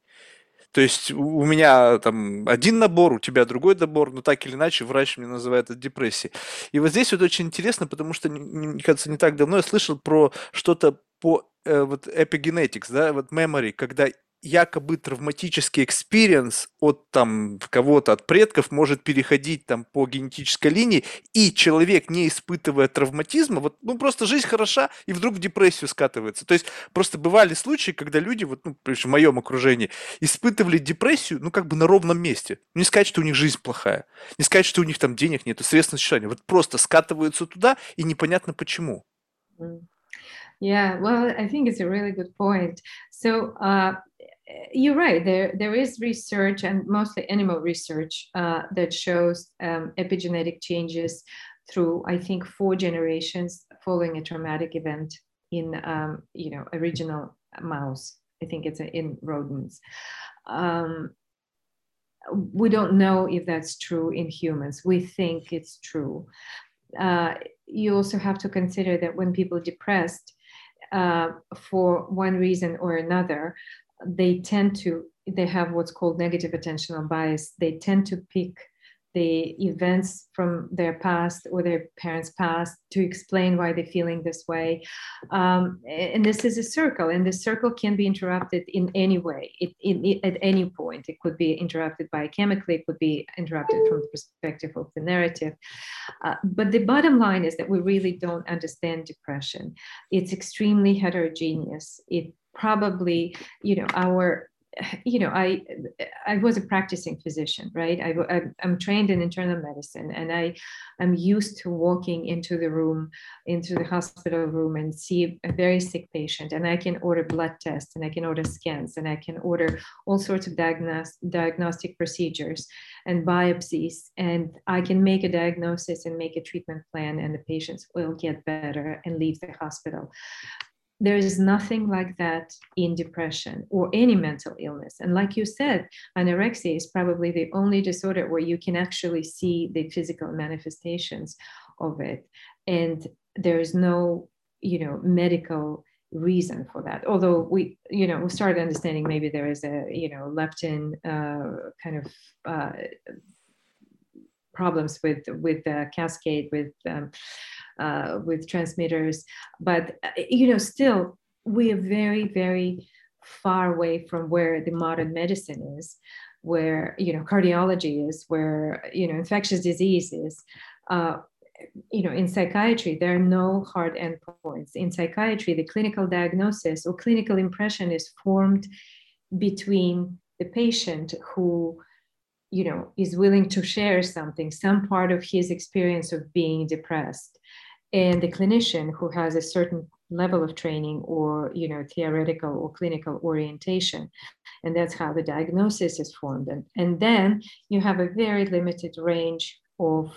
То есть у меня там один набор, у тебя другой набор, но так или иначе врач мне называет это депрессией. И вот здесь вот очень интересно, потому что, мне кажется, не так давно я слышал про что-то по э, вот epigenetics, да, вот memory, когда якобы травматический экспириенс от там кого-то, от предков может переходить там по генетической линии, и человек, не испытывая травматизма, вот, ну, просто жизнь хороша, и вдруг в депрессию скатывается. То есть просто бывали случаи, когда люди, вот, ну, в моем окружении, испытывали депрессию, ну, как бы на ровном месте. Не сказать, что у них жизнь плохая, не сказать, что у них там денег нет, средств на существование. Вот просто скатываются туда, и непонятно почему. Yeah, well, I think it's a really good point. So, uh, you're right. There, there is research and mostly animal research uh, that shows um, epigenetic changes through, I think, four generations following a traumatic event in, um, you know, original mouse. I think it's in rodents. Um, we don't know if that's true in humans. We think it's true. Uh, you also have to consider that when people are depressed, uh, for one reason or another, they tend to they have what's called negative attentional bias. They tend to pick the events from their past or their parents past to explain why they're feeling this way. Um, and this is a circle and the circle can be interrupted in any way. It, it, at any point it could be interrupted biochemically it could be interrupted from the perspective of the narrative. Uh, but the bottom line is that we really don't understand depression. It's extremely heterogeneous. It probably you know our you know i i was a practicing physician right? I, i'm trained in internal medicine and i i'm used to walking into the room into the hospital room and see a very sick patient and i can order blood tests and i can order scans and i can order all sorts of diagnos- diagnostic procedures and biopsies and i can make a diagnosis and make a treatment plan and the patients will get better and leave the hospital there is nothing like that in depression or any mental illness. And like you said, anorexia is probably the only disorder where you can actually see the physical manifestations of it. And there is no, you know, medical reason for that. Although we, you know, we started understanding maybe there is a, you know, leptin uh, kind of uh, problems with with the cascade with um, uh, with transmitters. But uh, you know still we are very very far away from where the modern medicine is where you know cardiology is where you know infectious disease is. Uh, you know in psychiatry there are no hard endpoints. In psychiatry the clinical diagnosis or clinical impression is formed between the patient who you know is willing to share something some part of his experience of being depressed. And the clinician who has a certain level of training or you know theoretical or clinical orientation. And that's how the diagnosis is formed. And, and then you have a very limited range of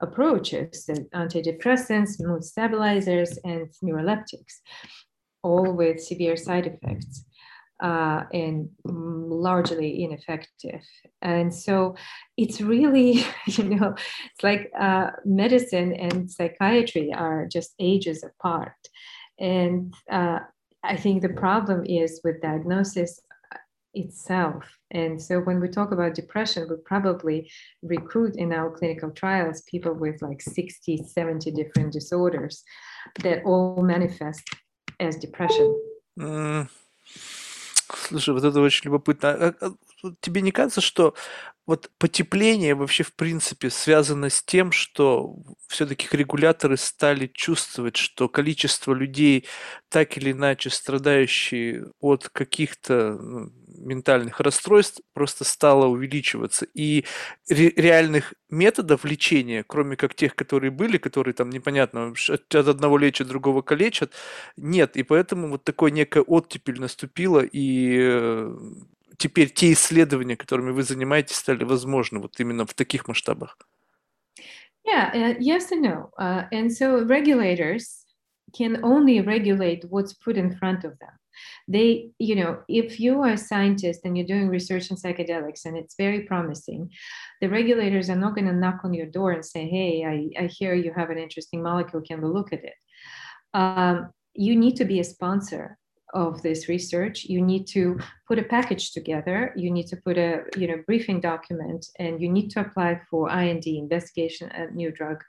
approaches the antidepressants mood stabilizers and neuroleptics all with severe side effects uh, and largely ineffective. And so it's really, you know, it's like uh, medicine and psychiatry are just ages apart. And uh, I think the problem is with diagnosis itself. And so when we talk about depression, we probably recruit in our clinical trials people with like 60, 70 different disorders that all manifest as depression. Mm. Слушай, вот это очень любопытно. Тебе не кажется, что вот потепление вообще в принципе связано с тем, что все-таки регуляторы стали чувствовать, что количество людей, так или иначе страдающие от каких-то ну, ментальных расстройств, просто стало увеличиваться. И ре- реальных методов лечения, кроме как тех, которые были, которые там непонятно, от одного лечат, другого калечат, нет. И поэтому вот такое некая оттепель наступила, и э, теперь те исследования, которыми вы занимаетесь, стали возможны вот именно в таких масштабах? Yeah, uh, yes and no. Uh, and so regulators can only regulate what's put in front of them. They, you know, if you are a scientist and you're doing research in psychedelics and it's very promising, the regulators are not going to knock on your door and say, hey, I, I hear you have an interesting molecule, can we look at it? Um, you need to be a sponsor of this research you need to put a package together you need to put a you know briefing document and you need to apply for ind investigation a new drug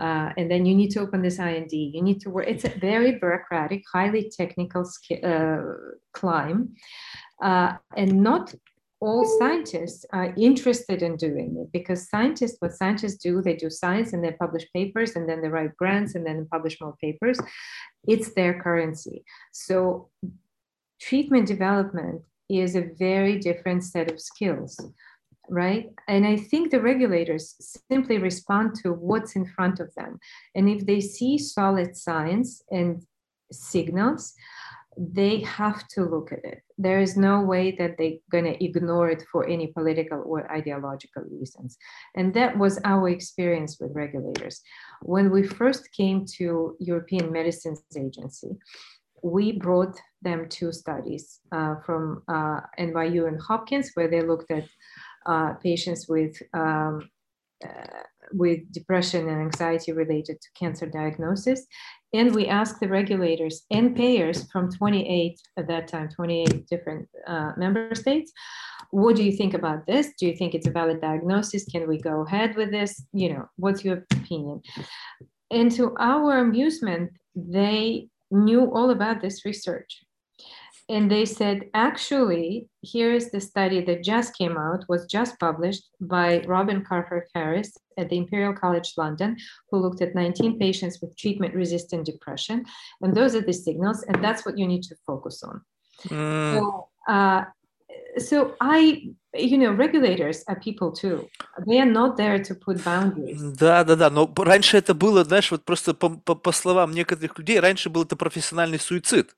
uh, and then you need to open this ind you need to work it's a very bureaucratic highly technical uh, climb uh, and not all scientists are interested in doing it because scientists, what scientists do, they do science and they publish papers and then they write grants and then publish more papers. It's their currency. So treatment development is a very different set of skills right and i think the regulators simply respond to what's in front of them and if they see solid science and signals they have to look at it. There is no way that they're going to ignore it for any political or ideological reasons. And that was our experience with regulators. When we first came to European Medicines Agency, we brought them two studies uh, from uh, NYU and Hopkins, where they looked at uh, patients with um, uh, with depression and anxiety related to cancer diagnosis. And we asked the regulators and payers from 28, at that time, 28 different uh, member states, what do you think about this? Do you think it's a valid diagnosis? Can we go ahead with this? You know, what's your opinion? And to our amusement, they knew all about this research and they said actually here is the study that just came out was just published by robin carhart-harris at the imperial college london who looked at 19 patients with treatment resistant depression and those are the signals and that's what you need to focus on. Mm. so, uh, so i you know regulators are people too. They are not there to put boundaries. Да да да но раньше это было знаешь вот просто по, по, по словам некоторых людей раньше был это профессиональный суицид.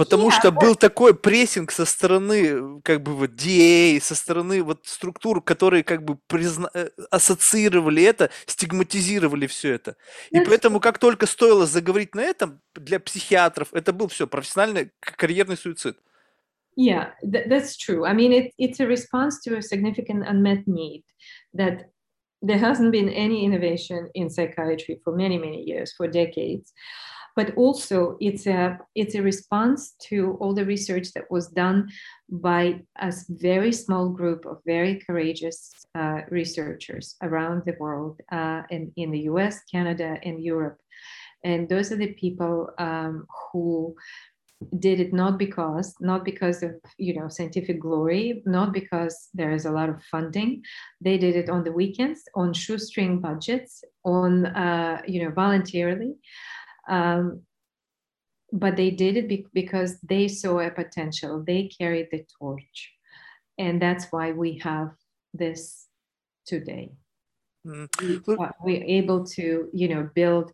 Потому Yeah, что был такой прессинг со стороны, как бы вот DA, со стороны вот структур, которые как бы призна... э, ассоциировали это, стигматизировали все это. И that's поэтому, как только стоило заговорить на этом, для психиатров это был все, профессиональный карьерный суицид. Yeah, th- that's true. I mean, it, it's a response to a significant unmet need that there hasn't been any innovation in psychiatry for many, many years, for decades. But also, it's a it's a response to all the research that was done by a very small group of very courageous uh, researchers around the world, uh, in in the U.S., Canada, and Europe. And those are the people um, who did it not because not because of you know scientific glory not because there is a lot of funding they did it on the weekends on shoestring budgets on uh, you know voluntarily um, but they did it be- because they saw a potential. They carried the torch. And that's why we have this today. М, we, uh, we're able to you know build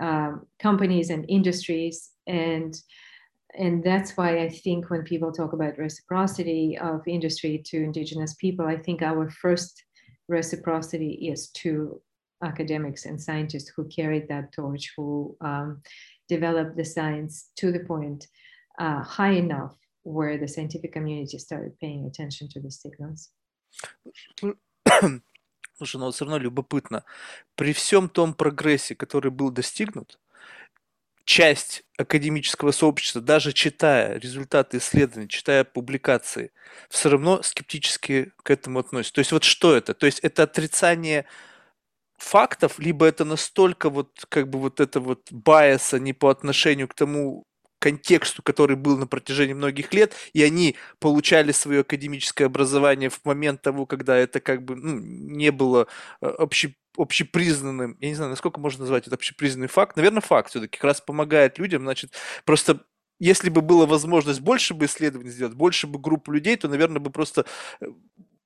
um, companies and industries. And and that's why i think when people talk about reciprocity of industry to indigenous people i think our first reciprocity is to academics and scientists who carried that torch who um, developed the science to the point uh, high enough where the scientific community started paying attention to the signals Слушай, ну все равно любопытно. При всем том прогрессе, который был достигнут, часть академического сообщества, даже читая результаты исследований, читая публикации, все равно скептически к этому относится. То есть вот что это? То есть это отрицание фактов, либо это настолько вот как бы вот это вот байеса не по отношению к тому контексту, который был на протяжении многих лет, и они получали свое академическое образование в момент того, когда это как бы ну, не было э, обще- общепризнанным, я не знаю, насколько можно назвать это общепризнанный факт, наверное, факт все-таки как раз помогает людям, значит, просто если бы была возможность больше бы исследований сделать, больше бы групп людей, то, наверное, бы просто э,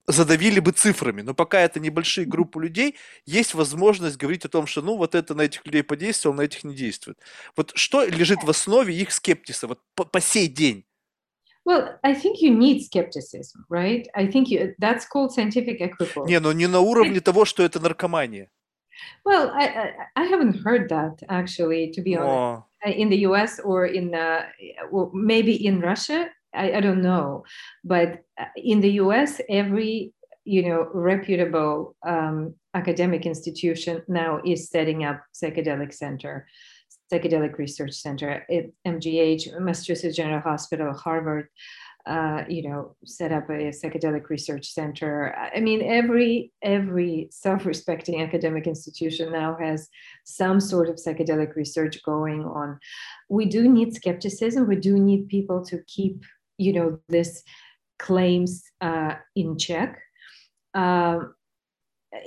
задавили бы цифрами. Но пока это небольшие группы людей, есть возможность говорить о том, что ну вот это на этих людей подействовало, на этих не действует. Вот что лежит в основе их скептиса вот по, по сей день? Well, I think you need skepticism, right? I think you, that's called scientific equipoise. Не, ну не на уровне того, что это наркомания. Well, I, I I haven't heard that actually, to be honest, Uh, in the U.S. or in uh, maybe in Russia. I, I don't know, but uh, in the U.S., every you know reputable um, academic institution now is setting up psychedelic center, psychedelic research center. It, MGH, Massachusetts General Hospital, Harvard, uh, you know, set up a psychedelic research center. I mean, every every self-respecting academic institution now has some sort of psychedelic research going on. We do need skepticism. We do need people to keep, you know, this claims uh, in check. Um,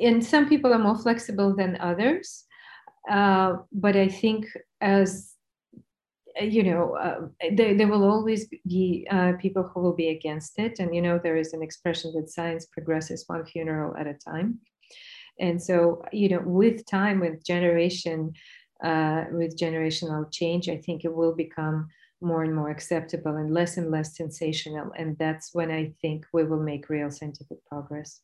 and some people are more flexible than others. Uh, but I think as you know, uh, there, there will always be uh, people who will be against it. And, you know, there is an expression that science progresses one funeral at a time. And so, you know, with time, with generation, uh, with generational change, I think it will become more and more acceptable and less and less sensational. And that's when I think we will make real scientific progress.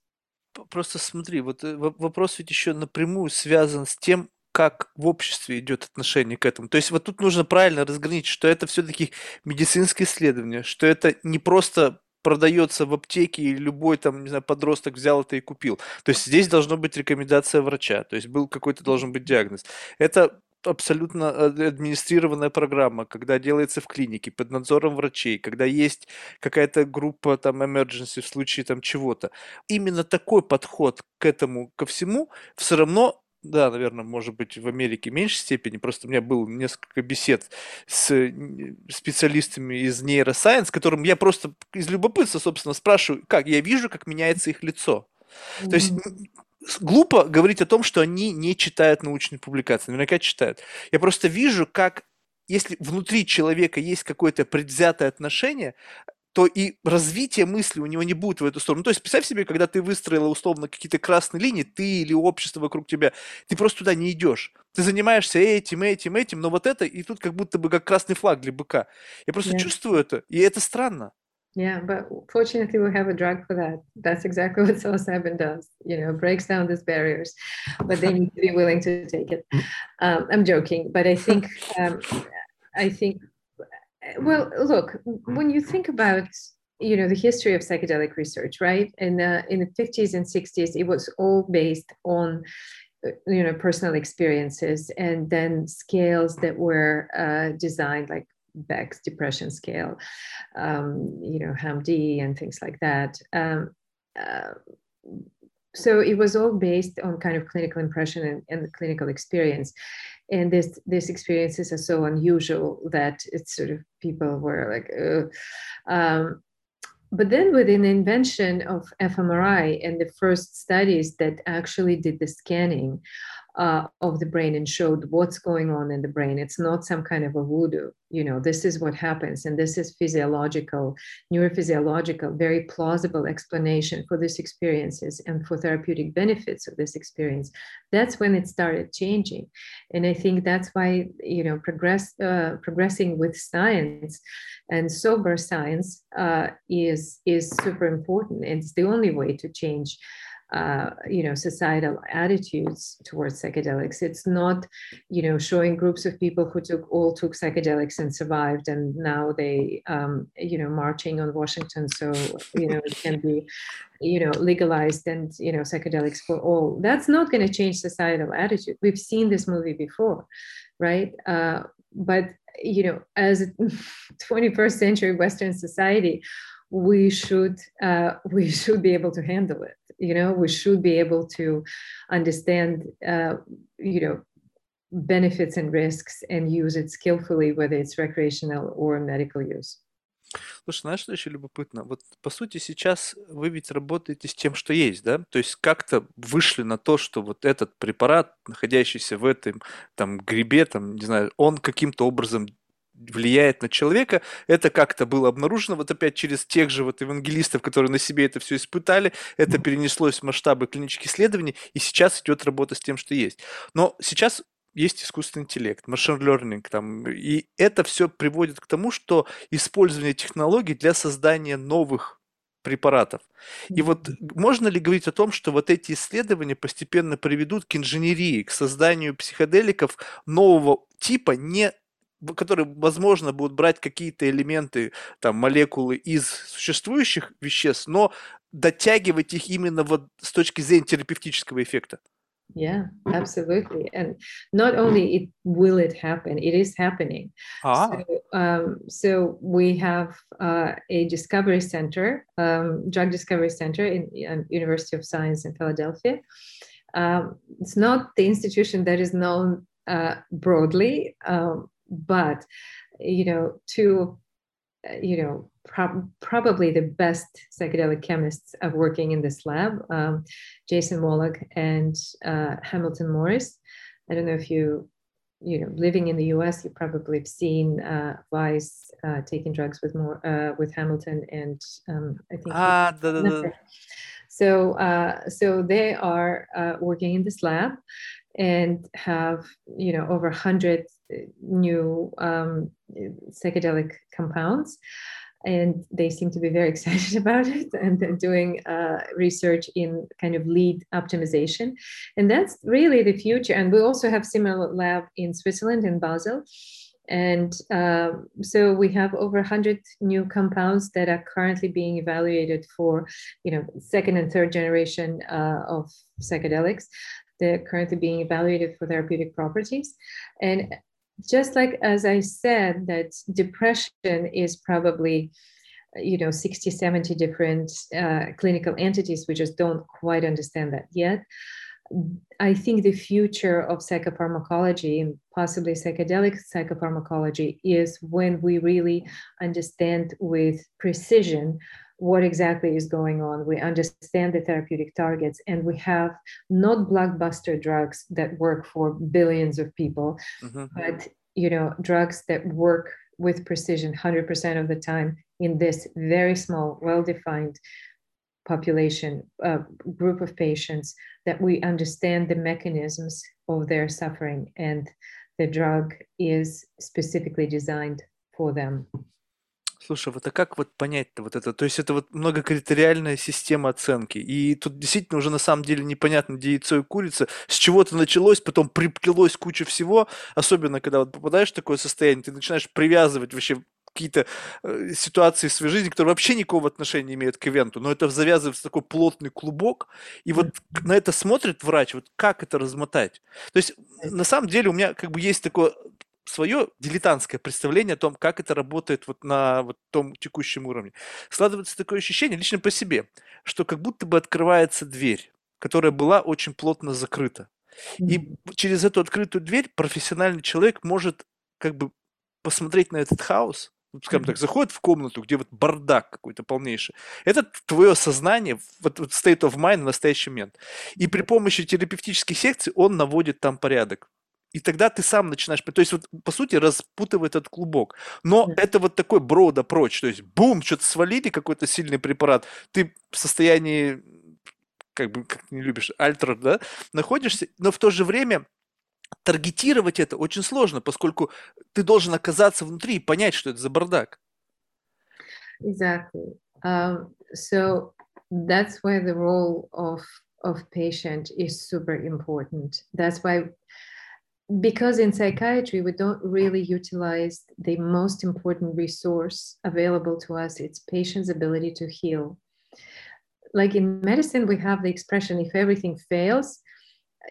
просто смотри, вот э, во- вопрос ведь еще напрямую связан с тем, как в обществе идет отношение к этому. То есть вот тут нужно правильно разграничить, что это все-таки медицинское исследование, что это не просто продается в аптеке и любой там, не знаю, подросток взял это и купил. То есть здесь должна быть рекомендация врача, то есть был какой-то должен быть диагноз. Это абсолютно э, администрированная программа, когда делается в клинике под надзором врачей, когда есть какая-то группа там emergency в случае там чего-то. Именно такой подход к этому, ко всему, все равно да, наверное, может быть, в Америке в меньшей степени. Просто у меня было несколько бесед с специалистами из нейросайенс, которым я просто из любопытства, собственно, спрашиваю, как я вижу, как меняется их лицо. То есть глупо говорить о том, что они не читают научные публикации. Наверняка читают. Я просто вижу, как если внутри человека есть какое-то предвзятое отношение, то и развитие мысли у него не будет в эту сторону. Ну, то есть представь себе, когда ты выстроила условно какие-то красные линии, ты или общество вокруг тебя, ты просто туда не идешь. Ты занимаешься этим, этим, этим, но вот это, и тут как будто бы как красный флаг для быка. Я просто yeah. чувствую это, и это странно. Yeah, but fortunately, we have a drug for that. That's exactly what psilocybin does. You know, breaks down these barriers, but they need to be willing to take it. Um, I'm joking, but I think, um, I think well, look, when you think about you know the history of psychedelic research, right? In the in the 50s and 60s, it was all based on you know personal experiences and then scales that were uh, designed like Beck's depression scale, um, you know, HAM-D and things like that. Um, uh, so it was all based on kind of clinical impression and, and clinical experience and this this experiences are so unusual that it's sort of people were like um, but then with the invention of fMRI and the first studies that actually did the scanning uh, of the brain and showed what's going on in the brain. It's not some kind of a voodoo. You know, this is what happens, and this is physiological, neurophysiological, very plausible explanation for these experiences and for therapeutic benefits of this experience. That's when it started changing, and I think that's why you know progress uh, progressing with science and sober science uh, is is super important. It's the only way to change uh, you know societal attitudes towards psychedelics. It's not you know showing groups of people who took all took psychedelics and survived and now they um, you know marching on washington so you know it can be you know legalized and you know psychedelics for all. That's not going to change societal attitude. We've seen this movie before right? Uh, but you know as a 21st century western society we should uh, we should be able to handle it you know we should be able to understand uh, you know benefits and risks and use it skillfully whether it's recreational or medical use Слушай, знаешь, что еще любопытно? Вот, по сути, сейчас вы ведь работаете с тем, что есть, да? То есть как-то вышли на то, что вот этот препарат, находящийся в этом там грибе, там, не знаю, он каким-то образом влияет на человека. Это как-то было обнаружено вот опять через тех же вот евангелистов, которые на себе это все испытали. Это перенеслось в масштабы клинических исследований, и сейчас идет работа с тем, что есть. Но сейчас есть искусственный интеллект, машин learning, там, и это все приводит к тому, что использование технологий для создания новых препаратов. И вот можно ли говорить о том, что вот эти исследования постепенно приведут к инженерии, к созданию психоделиков нового типа, не которые, возможно, будут брать какие-то элементы, там, молекулы из существующих веществ, но дотягивать их именно вот с точки зрения терапевтического эффекта. Yeah, absolutely. And not only it will it happen, it is happening. Ah. So, um, so we have uh, a discovery center, um, drug discovery center in, in University of Science in Philadelphia. Um, it's not the institution that is known uh, broadly, um, but you know to uh, you know prob- probably the best psychedelic chemists of working in this lab um, jason wallach and uh, hamilton morris i don't know if you you know living in the us you probably have seen uh, Vice uh, taking drugs with more uh, with hamilton and um, i think ah, the, the, the. so uh, so they are uh, working in this lab and have you know over 100 new um, psychedelic compounds and they seem to be very excited about it and doing uh, research in kind of lead optimization. And that's really the future. And we also have similar lab in switzerland in basel. And uh, so we have over 100 new compounds that are currently being evaluated for you know second and third generation uh, of psychedelics. They're currently being evaluated for therapeutic properties. And just like as I said, that depression is probably you know 60 70 different uh, clinical entities. We just don't quite understand that yet. I think the future of psychopharmacology and possibly psychedelic psychopharmacology is when we really understand with precision what exactly is going on. We understand the therapeutic targets, and we have not blockbuster drugs that work for billions of people, mm-hmm. but you know drugs that work with precision 100% of the time in this very small, well defined population uh, group of patients that we understand the mechanisms of their suffering and the drug is specifically designed for them. Слушай, вот а как вот понять-то вот это? То есть это вот многокритериальная система оценки. И тут действительно уже на самом деле непонятно, где яйцо и курица. С чего-то началось, потом приплелось куча всего. Особенно, когда вот попадаешь в такое состояние, ты начинаешь привязывать вообще какие-то э, ситуации в своей жизни, которые вообще никакого отношения не имеют к ивенту, но это завязывается в такой плотный клубок, и вот на это смотрит врач, вот как это размотать. То есть на самом деле у меня как бы есть такое свое дилетантское представление о том, как это работает вот на вот том текущем уровне. Складывается такое ощущение, лично по себе, что как будто бы открывается дверь, которая была очень плотно закрыта. И через эту открытую дверь профессиональный человек может как бы посмотреть на этот хаос, скажем так, заходит в комнату, где вот бардак какой-то полнейший. Это твое сознание, вот, вот state of mind в настоящий момент. И при помощи терапевтических секций он наводит там порядок. И тогда ты сам начинаешь, то есть вот по сути распутывает этот клубок. Но mm. это вот такой брода прочь, то есть бум, что-то свалили, какой-то сильный препарат, ты в состоянии, как бы, как не любишь, альтер, да, находишься, но в то же время таргетировать это очень сложно, поскольку ты должен оказаться внутри и понять, что это за бардак. Exactly. Um, so that's why the role of of patient is super important. That's why because in psychiatry we don't really utilize the most important resource available to us it's patient's ability to heal like in medicine we have the expression if everything fails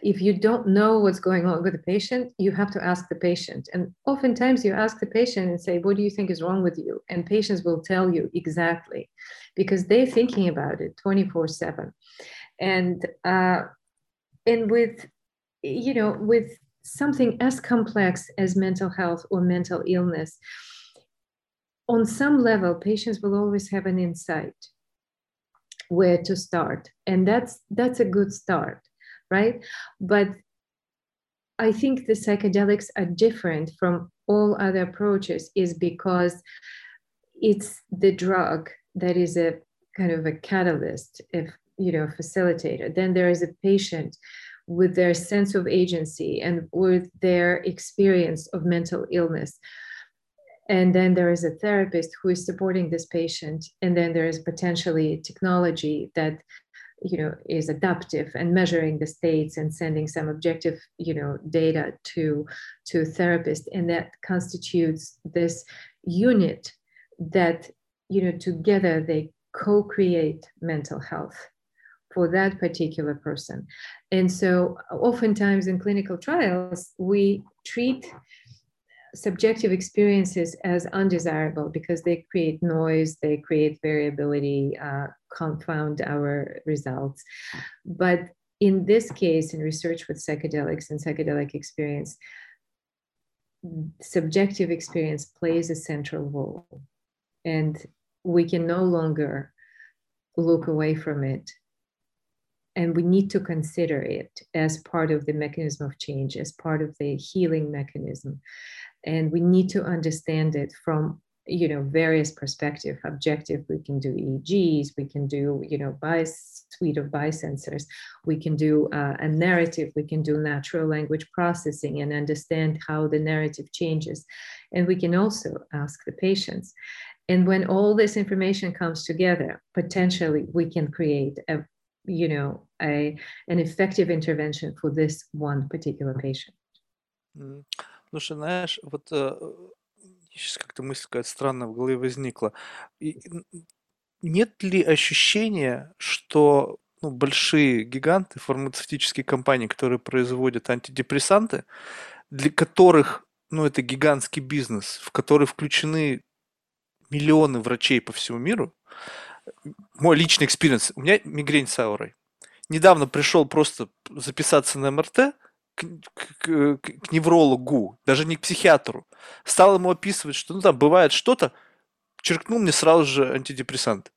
if you don't know what's going on with the patient, you have to ask the patient. And oftentimes you ask the patient and say, What do you think is wrong with you? And patients will tell you exactly because they're thinking about it 24 7. And uh, and with you know, with something as complex as mental health or mental illness, on some level, patients will always have an insight where to start. And that's that's a good start right? But I think the psychedelics are different from all other approaches is because it's the drug that is a kind of a catalyst, if you know, facilitator. Then there is a patient with their sense of agency and with their experience of mental illness. And then there is a therapist who is supporting this patient. And then there is potentially technology that you know is adaptive and measuring the states and sending some objective you know data to to therapist and that constitutes this unit that you know together they co-create mental health for that particular person and so oftentimes in clinical trials we treat subjective experiences as undesirable because they create noise, they create variability, uh, confound our results. But in this case, in research with psychedelics and psychedelic experience, subjective experience plays a central role. And we can no longer look away from it. And we need to consider it as part of the mechanism of change, as part of the healing mechanism. And we need to understand it from you know various perspective. Objective we can do EEGs we can do you know by suite of biosensors we can do uh, a narrative we can do natural language processing and understand how the narrative changes. And we can also ask the patients. And when all this information comes together potentially we can create a you know a an effective intervention for this one particular patient. Слушай, знаешь, вот э, сейчас как-то мысль какая-то странная в голове возникла. Нет ли ощущения, что ну, большие гиганты, фармацевтические компании, которые производят антидепрессанты, для которых ну, это гигантский бизнес, в который включены миллионы врачей по всему миру, мой личный экспириенс, у меня мигрень с аурой. Недавно пришел просто записаться на МРТ, к, к, к неврологу, даже не к психиатру. Стал ему описывать, что ну там бывает что-то, черкнул мне сразу же антидепрессант.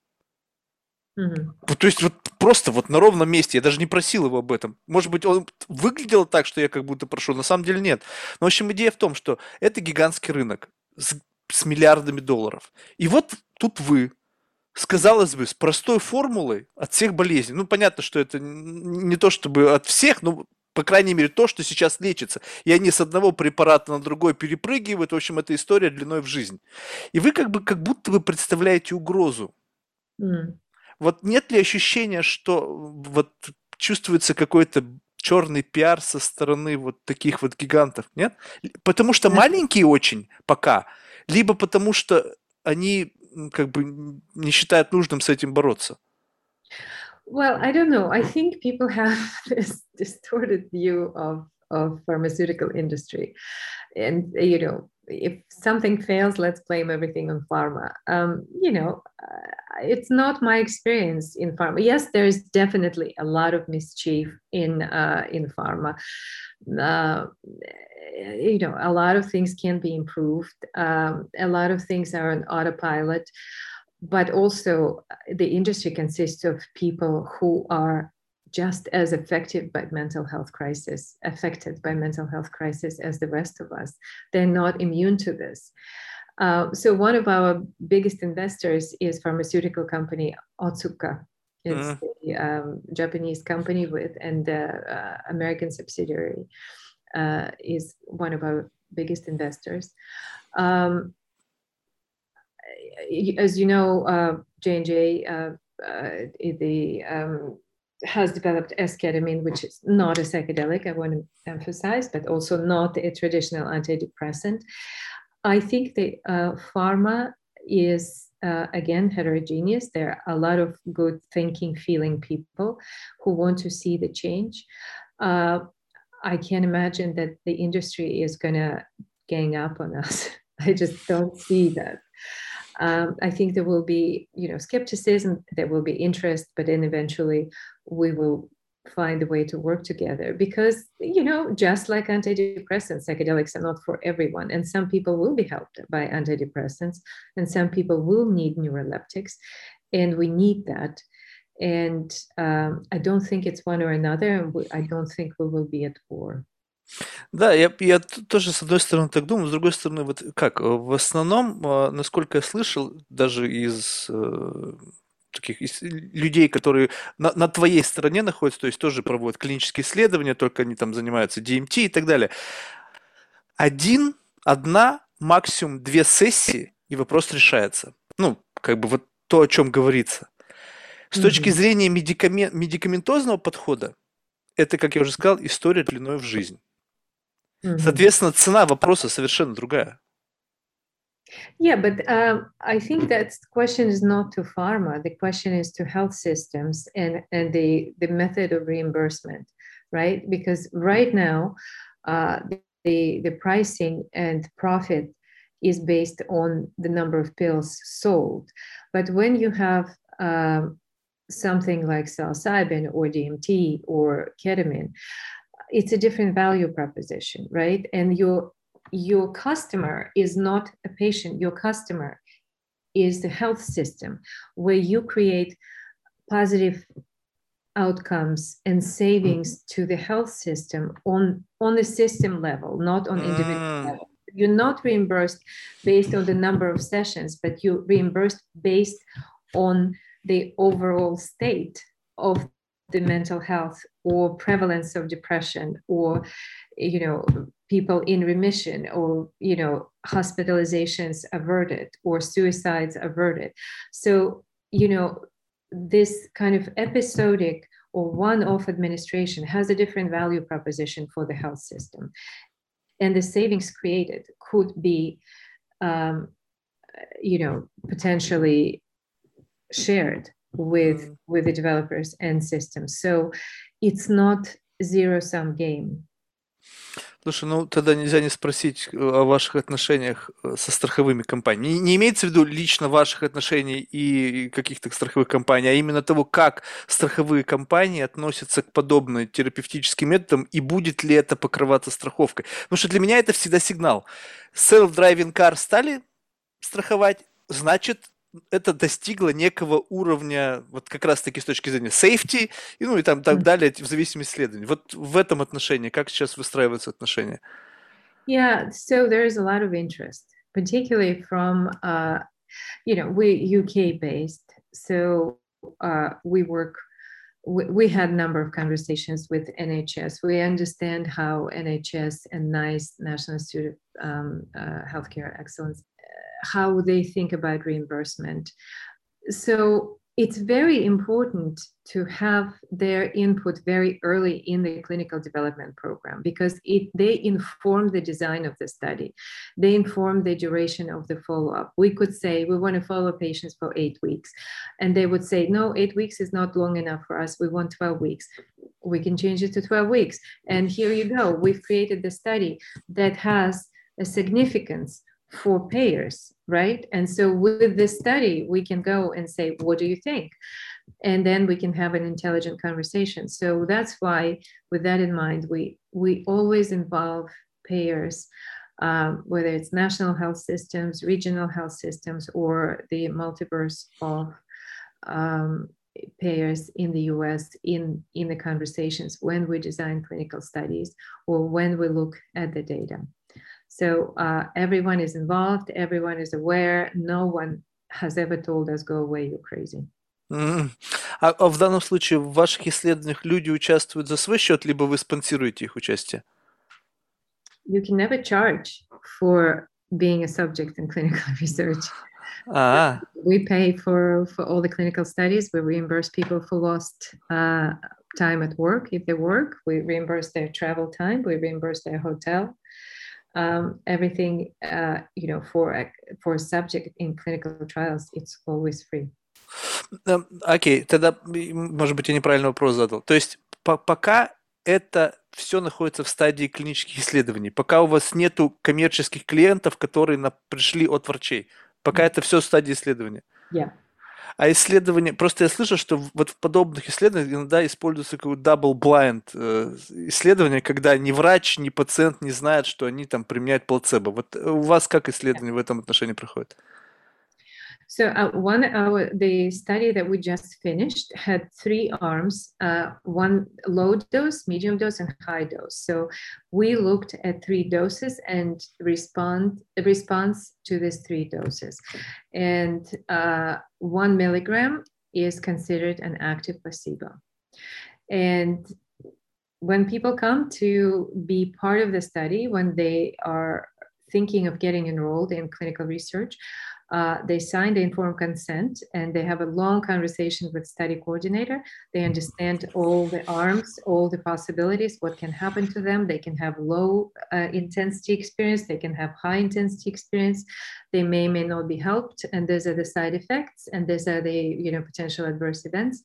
Mm-hmm. То есть вот просто вот на ровном месте, я даже не просил его об этом. Может быть, он выглядел так, что я как будто прошу, на самом деле нет. Но, в общем, идея в том, что это гигантский рынок с с миллиардами долларов. И вот тут вы, сказалось бы, с простой формулой от всех болезней. Ну, понятно, что это не то чтобы от всех, но по крайней мере, то, что сейчас лечится. И они с одного препарата на другой перепрыгивают. В общем, это история длиной в жизнь. И вы как бы как будто вы представляете угрозу. Mm. Вот нет ли ощущения, что вот чувствуется какой-то черный пиар со стороны вот таких вот гигантов, нет? Потому что маленькие очень пока, либо потому что они как бы не считают нужным с этим бороться. Well, I don't know. I think people have this distorted view of of pharmaceutical industry, and you know, if something fails, let's blame everything on pharma. Um, you know, uh, it's not my experience in pharma. Yes, there's definitely a lot of mischief in uh, in pharma. Uh, you know, a lot of things can be improved. Um, a lot of things are on autopilot but also uh, the industry consists of people who are just as affected by mental health crisis affected by mental health crisis as the rest of us. They're not immune to this. Uh, so one of our biggest investors is pharmaceutical company otsuka. It's mm. the um, japanese company with and the uh, american subsidiary uh, is one of our biggest investors. Um, as you know, uh, J&J, uh, uh, the um, has developed esketamine, which is not a psychedelic, I want to emphasize, but also not a traditional antidepressant. I think the uh, pharma is, uh, again, heterogeneous. There are a lot of good thinking, feeling people who want to see the change. Uh, I can't imagine that the industry is going to gang up on us. I just don't see that um, I think there will be, you know, skepticism, there will be interest, but then eventually we will find a way to work together because you know just like antidepressants psychedelics are not for everyone. And some people will be helped by antidepressants and some people will need neuroleptics and we need that. And um, i don't think it's one or another and i don't think we will be at war Да, я, я тоже с одной стороны так думаю, с другой стороны, вот как, э, в основном, а, насколько я слышал, даже из э, таких из людей, которые на, на твоей стороне находятся, то есть тоже проводят клинические исследования, только они там занимаются DMT и так далее. Один, одна, максимум две сессии, и вопрос решается. Ну, как бы вот то, о чем говорится. С точки зрения медикамен, медикаментозного подхода, это, как я уже сказал, история длиной в жизнь. Mm-hmm. Соответственно, цена вопроса совершенно другая. Yeah, but um, I think that the question is not to pharma. The question is to health systems and, and the, the method of reimbursement, right? Because right now, uh, the, the pricing and profit is based on the number of pills sold. But when you have um, something like psilocybin or DMT or ketamine, it's a different value proposition, right? And your your customer is not a patient. Your customer is the health system where you create positive outcomes and savings mm-hmm. to the health system on on the system level not on individual mm. level you're not reimbursed based on the number of sessions but you're reimbursed based on the overall state of the mental health or prevalence of depression or you know people in remission or you know hospitalizations averted or suicides averted. So you know this kind of episodic or one-off administration has a different value proposition for the health system. And the savings created could be um, you know potentially shared with mm. with the developers and systems. So it's not zero sum game. Слушай, ну тогда нельзя не спросить э, о ваших отношениях э, со страховыми компаниями. Не, не имеется в виду лично ваших отношений и каких-то страховых компаний, а именно того, как страховые компании относятся к подобным терапевтическим методам и будет ли это покрываться страховкой. Потому что для меня это всегда сигнал. Self-driving car стали страховать, значит, это достигло некого уровня, вот как раз-таки с точки зрения safety, и, ну и там так далее, в зависимости исследований. Вот в этом отношении, как сейчас выстраиваются отношения? Yeah, so there is a lot of interest. particularly from, uh, you know, we UK based. So uh, we work we, we had a number of conversations with NHS. We understand how NHS and NICE, National Institute of um, uh, Healthcare Excellence, uh, how they think about reimbursement. So it's very important to have their input very early in the clinical development program because it, they inform the design of the study. They inform the duration of the follow-up. We could say we want to follow patients for eight weeks. And they would say, no, eight weeks is not long enough for us. We want 12 weeks. We can change it to 12 weeks. And here you go. We've created the study that has a significance for payers, right? And so with this study, we can go and say, what do you think? And then we can have an intelligent conversation. So that's why, with that in mind, we we always involve payers, um, whether it's national health systems, regional health systems, or the multiverse of um, payers in the US in, in the conversations when we design clinical studies or when we look at the data. So uh, everyone is involved, everyone is aware, no one has ever told us, go away, you're crazy. Mm. А, а в данном случае в ваших исследованиях люди участвуют за свой счет, либо вы спонсируете их участие? You can never charge for being a subject in clinical research. А, We pay for, for all the clinical studies. We reimburse people for lost uh, time at work if they work. We reimburse their travel time. We reimburse their hotel. Um, everything uh, you know for for a subject in clinical trials it's always free. Окей okay, тогда может быть я неправильный вопрос задал. То есть по пока это все находится в стадии клинических исследований пока у вас нету коммерческих клиентов которые на, пришли от врачей пока это все в стадии исследования? Yeah. А исследования, просто я слышу, что вот в подобных исследованиях иногда используется какое double-blind э, исследование, когда ни врач, ни пациент не знают, что они там применяют плацебо. Вот у вас как исследование в этом отношении проходит? So uh, one, uh, the study that we just finished had three arms, uh, one low dose, medium dose, and high dose. So we looked at three doses and respond response to these three doses. And uh, one milligram is considered an active placebo. And when people come to be part of the study, when they are thinking of getting enrolled in clinical research, uh, they sign the informed consent and they have a long conversation with study coordinator. They understand all the arms, all the possibilities, what can happen to them. They can have low uh, intensity experience, they can have high intensity experience. They may may not be helped, and these are the side effects, and these are the you know potential adverse events.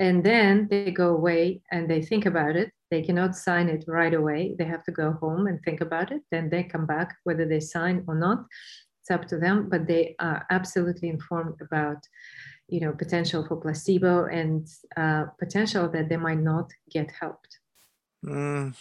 And then they go away and they think about it. They cannot sign it right away. They have to go home and think about it. Then they come back, whether they sign or not it's up to them, but they are absolutely informed about, you know, potential for placebo and uh, potential that they might not get helped. Mm.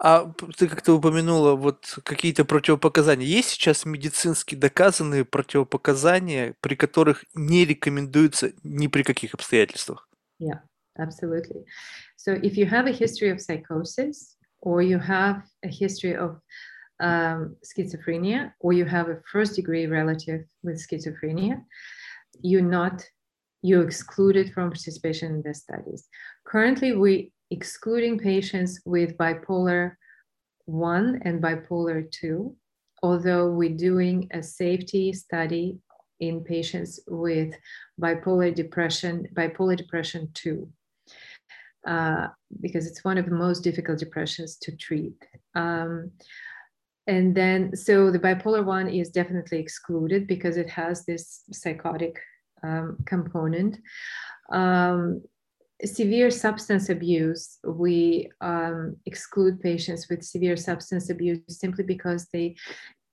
А ты как-то упомянула вот какие-то противопоказания. Есть сейчас медицински доказанные противопоказания, при которых не рекомендуется ни при каких обстоятельствах? Yeah, absolutely. So if you have a history of psychosis or you have a history of um, schizophrenia or you have a first degree relative with schizophrenia, you're not, you're excluded from participation in the studies. Currently, we're excluding patients with bipolar 1 and bipolar 2, although we're doing a safety study in patients with bipolar depression, bipolar depression 2. Uh, because it's one of the most difficult depressions to treat. Um, and then so the bipolar one is definitely excluded because it has this psychotic um, component. Um, severe substance abuse we um, exclude patients with severe substance abuse simply because they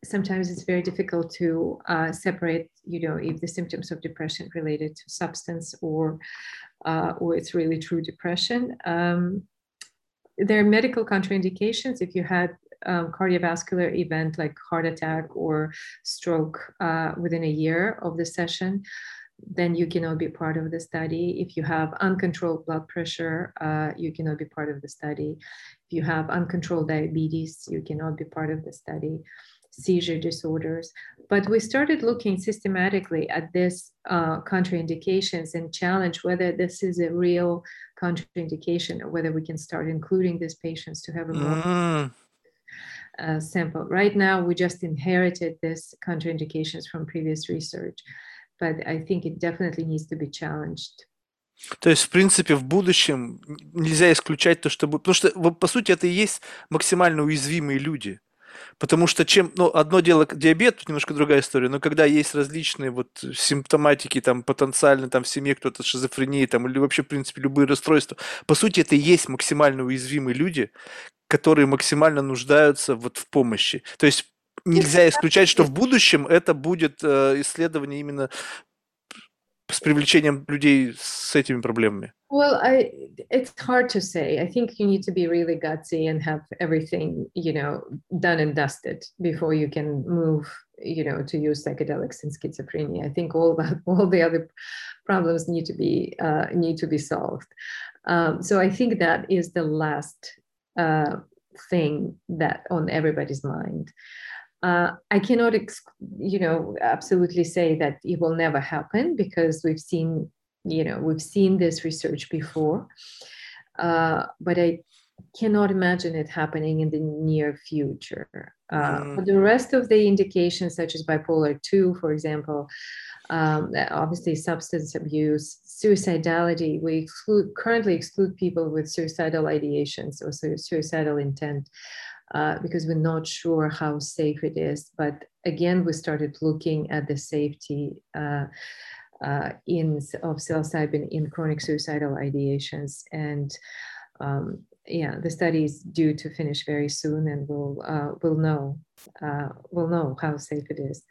sometimes it's very difficult to uh, separate you know if the symptoms of depression related to substance or uh, or it's really true depression. Um, there are medical contraindications if you had um, cardiovascular event like heart attack or stroke uh, within a year of the session, then you cannot be part of the study. If you have uncontrolled blood pressure, uh, you cannot be part of the study. If you have uncontrolled diabetes, you cannot be part of the study. seizure disorders. But we started looking systematically at this uh, contraindications and challenge whether this is a real contraindication or whether we can start including these patients to have a uh, sample. Right now, we just inherited this contraindications from previous research, but I think it definitely needs to be challenged. То есть, в принципе, в будущем нельзя исключать то, что будет... Потому что, по сути, это и есть максимально уязвимые люди. Потому что чем... Ну, одно дело диабет, немножко другая история, но когда есть различные вот симптоматики, там, потенциально, там, в семье кто-то с шизофренией, там, или вообще, в принципе, любые расстройства, по сути, это и есть максимально уязвимые люди, которые максимально нуждаются вот в помощи. То есть нельзя исключать, что в будущем это будет э, исследование именно с привлечением людей с этими проблемами. Well, I it's hard to say. I think you need to be really gutsy and have everything, you know, done and dusted before you can move, you know, to use psychedelics in schizophrenia. I think all that all the other problems need to be uh, need to be solved. Um, so I think that is the last uh, thing that on everybody's mind. Uh, I cannot, ex- you know, absolutely say that it will never happen because we've seen, you know, we've seen this research before, uh, but I cannot imagine it happening in the near future. Uh, Mm. For the rest of the indications, such as bipolar 2, for example, um, obviously substance abuse, suicidality, we exclude, currently exclude people with suicidal ideations or su- suicidal intent uh, because we're not sure how safe it is. But again, we started looking at the safety uh, uh, in of psilocybin in chronic suicidal ideations, and um, yeah, the study is due to finish very soon, and we'll uh, we'll know uh, we'll know how safe it is.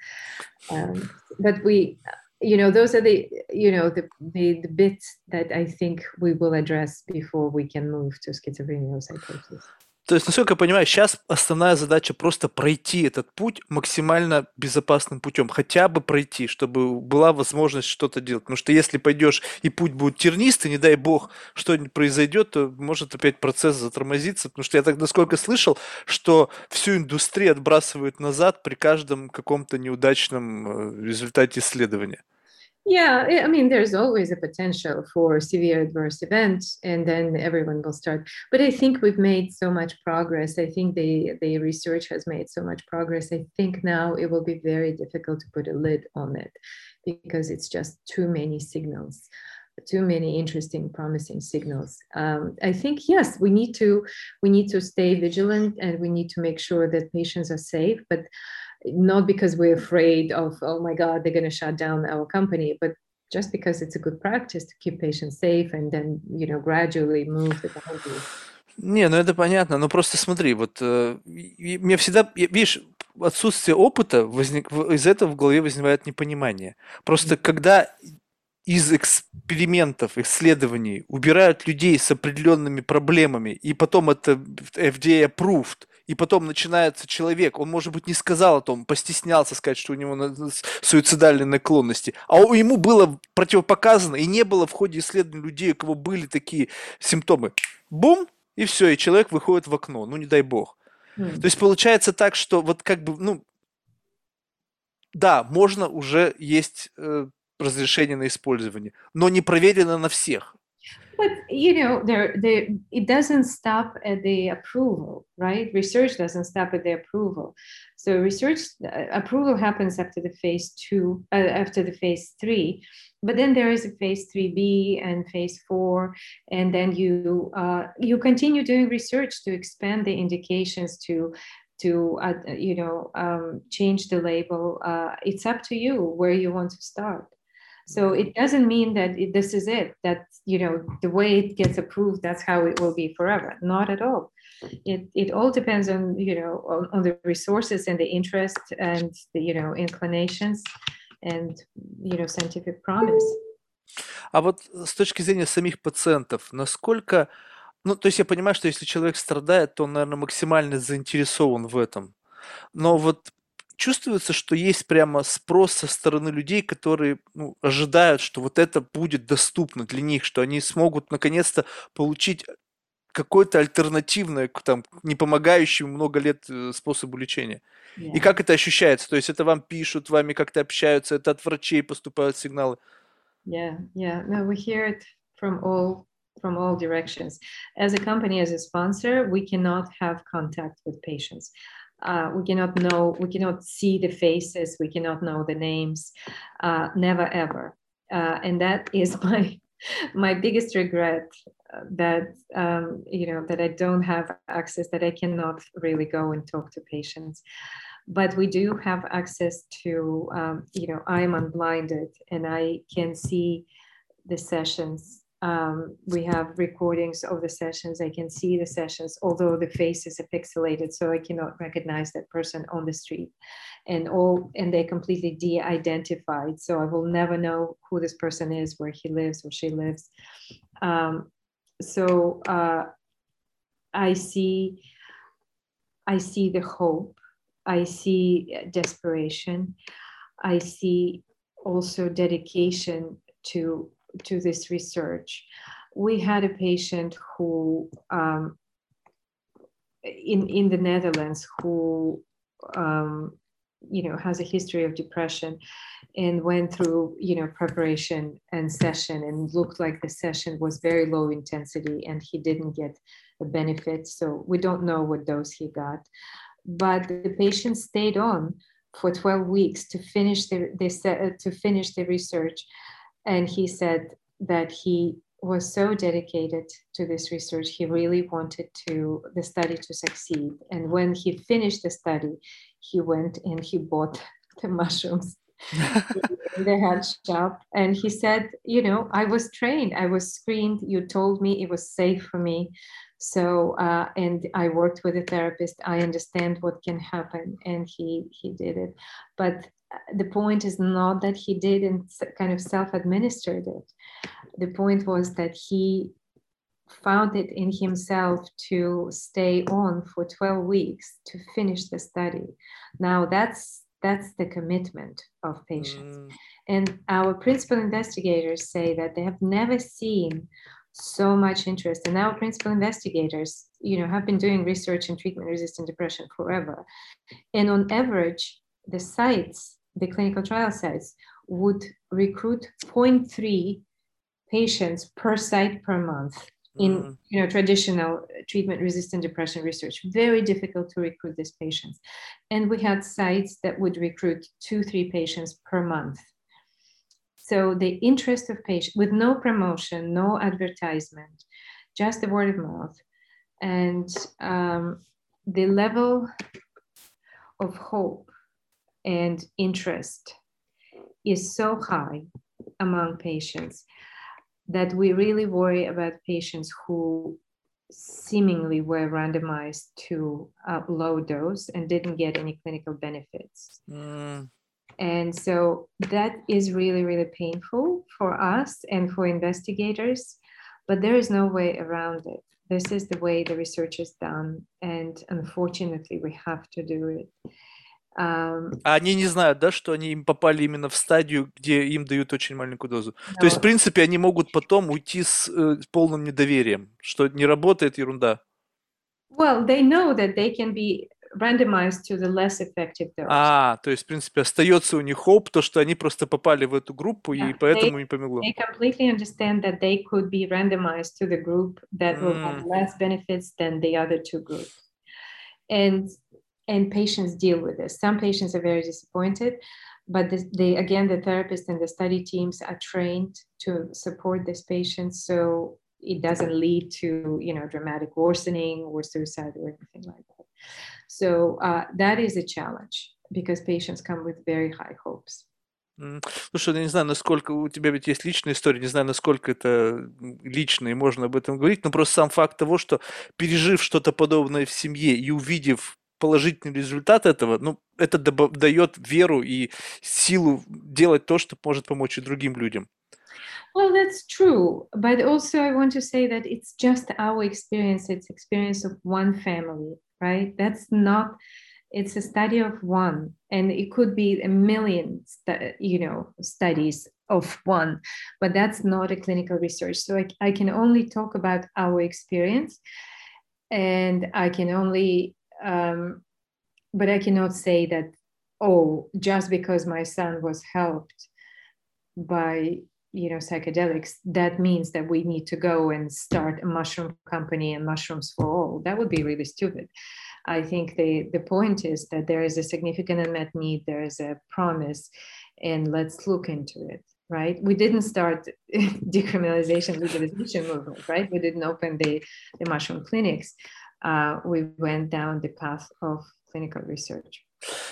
Um, but we. You know, those are the you know the, the the bits that I think we will address before we can move to schizophrenia psychosis. То есть, насколько я понимаю, сейчас основная задача просто пройти этот путь максимально безопасным путем, хотя бы пройти, чтобы была возможность что-то делать. Потому что если пойдешь и путь будет тернистый, не дай бог, что-нибудь произойдет, то может опять процесс затормозиться. Потому что я так насколько слышал, что всю индустрию отбрасывают назад при каждом каком-то неудачном э, результате исследования. Yeah, I mean, there's always a potential for severe adverse events, and then everyone will start. But I think we've made so much progress. I think the the research has made so much progress. I think now it will be very difficult to put a lid on it because it's just too many signals, too many interesting, promising signals. Um, I think yes, we need to we need to stay vigilant, and we need to make sure that patients are safe, but not because we're afraid of oh my god they're going to shut down our company but just because it's a good practice to keep patients safe and then you know gradually move the boundaries Не, ну это понятно, но просто смотри, вот э, мне всегда, видишь, отсутствие опыта, возник, из этого в голове возникает непонимание. Просто когда из экспериментов, исследований убирают людей с определенными проблемами, и потом это FDA approved, и потом начинается человек, он, может быть, не сказал о том, постеснялся сказать, что у него суицидальные наклонности, а ему было противопоказано, и не было в ходе исследований людей, у кого были такие симптомы. Бум, и все, и человек выходит в окно, ну не дай бог. Hmm. То есть получается так, что вот как бы, ну, да, можно уже есть э, разрешение на использование, но не проверено на всех. But you know there there it doesn't stop at the approval right? Research doesn't stop at the approval. So research uh, approval happens after the phase two uh, after the phase three. But then there is a phase 3b and phase 4 and then you uh, you continue doing research to expand the indications to to uh, you know um, change the label. Uh, it's up to you where you want to start so it doesn't mean that it, this is it that you know the way it gets approved that's how it will be forever not at all it it all depends on you know on, on the resources and the interest and the you know inclinations and you know scientific promise А вот с точки зрения самих пациентов, насколько, ну, то есть я понимаю, что если человек страдает, то он, наверное, максимально заинтересован в этом. Но вот чувствуется, что есть прямо спрос со стороны людей, которые ну, ожидают, что вот это будет доступно для них, что они смогут наконец-то получить какой-то альтернативный, там, не помогающий много лет э, способу лечения. Yeah. И как это ощущается? То есть это вам пишут, вами как-то общаются, это от врачей поступают сигналы? Yeah, yeah. No, we hear it from all from all directions. As a company, as a sponsor, we cannot have contact with patients. Uh, we cannot know, we cannot see the faces, we cannot know the names, uh, never ever. Uh, and that is my my biggest regret uh, that um, you know that I don't have access, that I cannot really go and talk to patients. But we do have access to, um, you know, I'm unblinded and I can see the sessions um, we have recordings of the sessions. I can see the sessions, although the face is pixelated, so I cannot recognize that person on the street. And all and they completely de-identified, so I will never know who this person is, where he lives or she lives. Um, so uh, I see, I see the hope. I see desperation. I see also dedication to to this research. We had a patient who, um, in in the Netherlands, who um, you know has a history of depression, and went through you know preparation and session, and looked like the session was very low intensity, and he didn't get a benefit. So we don't know what dose he got, but the patient stayed on for 12 weeks to finish the, the to finish the research and he said that he was so dedicated to this research he really wanted to the study to succeed. And when he finished the study he went and he bought the mushrooms in the head shop. And he said you know i was trained. I was screened. You told me it was safe for me. So uh, and i worked with a therapist. I understand what can happen. And he he did it. But the point is not that he didn't kind of self-administered it. The point was that he found it in himself to stay on for 12 weeks to finish the study. Now that's that's the commitment of patients. Mm. and our principal investigators say that they have never seen so much interest. And our principal investigators you know have been doing research in treatment resistant depression forever. And on average the sites the clinical trial sites would recruit 0.3 patients per site per month in mm. you know traditional treatment resistant depression research. Very difficult to recruit these patients. And we had sites that would recruit two three patients per month. So the interest of patients with no promotion no advertisement just the word of mouth and um, the level of hope and interest is so high among patients that we really worry about patients who seemingly were randomized to a low dose and didn't get any clinical benefits. Mm. And so that is really, really painful for us and for investigators, but there is no way around it. This is the way the research is done, and unfortunately, we have to do it. А они не знают, да, что они им попали именно в стадию, где им дают очень маленькую дозу. То есть, в принципе, они могут потом уйти с, э, с полным недоверием, что не работает ерунда. Well, they know that they can be randomized to the less effective dose. А, то есть, в принципе, остается у них hope, то, что они просто попали в эту группу, yeah, и поэтому they, не помогло. They completely understand that they could be randomized to the group that mm. will have less benefits than the other two groups. And and patients deal with this. Some patients are very disappointed, but the, they again the therapists and the study teams are trained to support these patients so it doesn't lead to you know dramatic worsening or suicide or anything like that. So uh, that is a challenge because patients come with very high hopes. Слушай, я не знаю, насколько у тебя ведь есть личная история, не знаю, насколько это лично и можно об этом говорить, но просто сам факт того, что пережив что-то подобное в семье и увидев положительный результат этого, ну, это дает веру и силу делать то, что может помочь и другим людям. Well, that's true. But also, I want to say that it's just our experience. It's experience of one family, right? That's not it's a study of one and it could be a million you know studies of one but that's not a clinical research so I, I can only talk about our experience and i can only um, but i cannot say that oh just because my son was helped by you know psychedelics that means that we need to go and start a mushroom company and mushrooms for all. That would be really stupid. I think the the point is that there is a significant unmet need there is a promise and let's look into it right? We didn't start decriminalization legalization movement right? We didn't open the the mushroom clinics uh, we went down the path of clinical research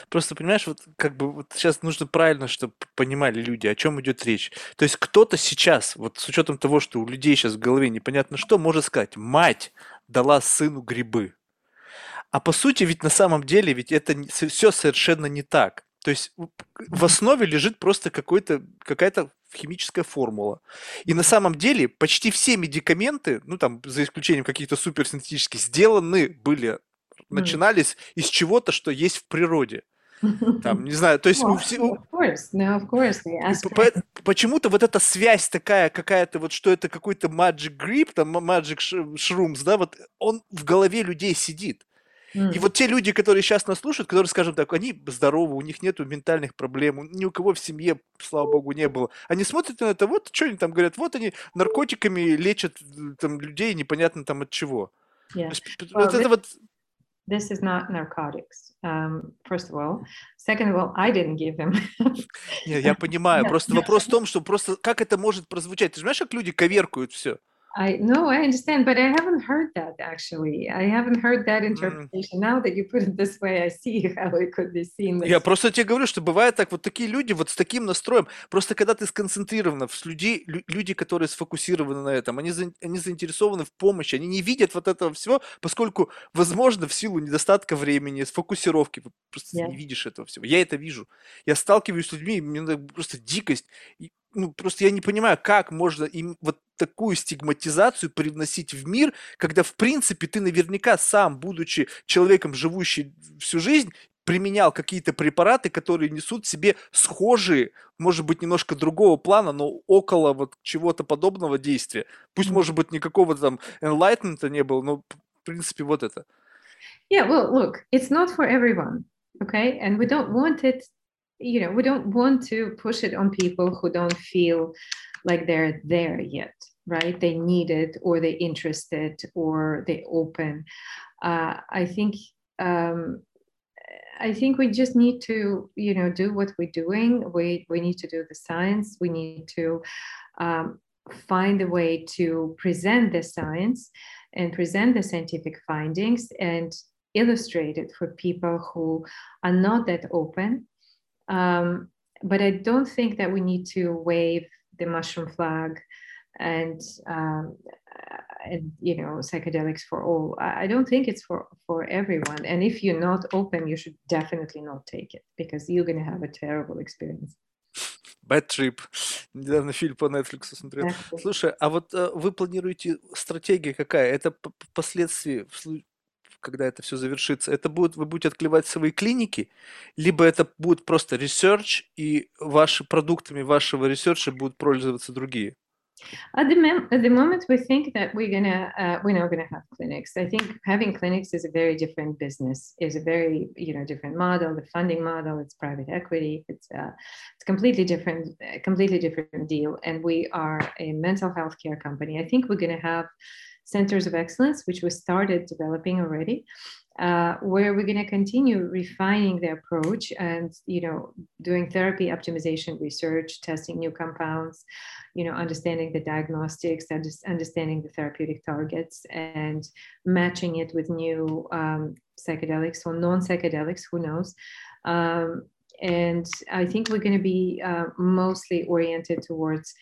Просто, понимаешь, вот как бы вот сейчас нужно правильно, чтобы понимали люди, о чем идет речь. То есть кто-то сейчас, вот с учетом того, что у людей сейчас в голове непонятно что, может сказать, мать дала сыну грибы. А по сути, ведь на самом деле, ведь это все совершенно не так. То есть в основе лежит просто какой-то, какая-то химическая формула. И на самом деле почти все медикаменты, ну там за исключением каких-то суперсинтетических, сделаны были начинались из чего-то, что есть в природе. Там, не знаю, то есть well. No. Почему-то вот эта связь такая какая-то, вот что это какой-то magic grip, там magic shrooms, да, вот он в голове людей сидит. Mm. И вот те люди, которые сейчас нас слушают, которые, скажем так, они здоровы, у них нет ментальных проблем, ни у кого в семье, слава богу, не было. Они смотрят на это, вот что они там говорят, вот они наркотиками лечат там людей непонятно там от чего. Yeah. Есть, well, вот это вот this is not narcotics, um, first of all. Second of all, I didn't give him. Не, я понимаю, просто вопрос в том, что просто как это может прозвучать? Ты знаешь, как люди коверкуют все? I no, I understand, but I haven't heard that actually. I haven't heard that interpretation. Mm. Now that you put it this way, I see how it could be seen. Я просто тебе говорю, что бывает так, вот такие люди вот с таким настроем. Просто когда ты сконцентрирован, с людей, люди, которые сфокусированы на этом, они, они заинтересованы в помощи, они не видят вот этого всего, поскольку, возможно, в силу недостатка времени, сфокусировки, просто yeah. не видишь этого всего. Я это вижу. Я сталкиваюсь с людьми, мне просто дикость ну, просто я не понимаю, как можно им вот такую стигматизацию привносить в мир, когда, в принципе, ты наверняка сам, будучи человеком, живущий всю жизнь, применял какие-то препараты, которые несут в себе схожие, может быть, немножко другого плана, но около вот чего-то подобного действия. Пусть, может быть, никакого там enlightenment не было, но, в принципе, вот это. Yeah, well, look, it's not for everyone, okay? And we don't want it you know we don't want to push it on people who don't feel like they're there yet right? They need it or they're interested or they open. Uh, i think um, i think we just need to you know do what we're doing. We we need to do the science. We need to um, find a way to present the science and present the scientific findings and illustrate it for people who are not that open um, but I don't think that we need to wave the mushroom flag and um, and you know psychedelics for all. I don't think it's for for everyone. And if you're not open, you should definitely not take it because you're going to have a terrible experience. Bad Trip. Недавно фильм по Netflix смотрел. Слушай, а вот э, вы планируете стратегия какая? Это впоследствии, когда это все завершится, это будет, вы будете открывать свои клиники, либо это будет просто research, и ваши продуктами вашего ресерча будут пользоваться другие? At the, at the moment, we think that we're gonna uh, we're not gonna have clinics. I think having clinics is a very different business. is a very you know different model. The funding model, it's private equity. It's uh, it's completely different, completely different deal. And we are a mental health care company. I think we're gonna have centers of excellence, which we started developing already, uh, where we're going to continue refining the approach and you know doing therapy optimization research testing new compounds you know understanding the diagnostics understanding the therapeutic targets and matching it with new um, psychedelics or non-psychedelics who knows? Um, and i think we're going to be uh, mostly oriented towards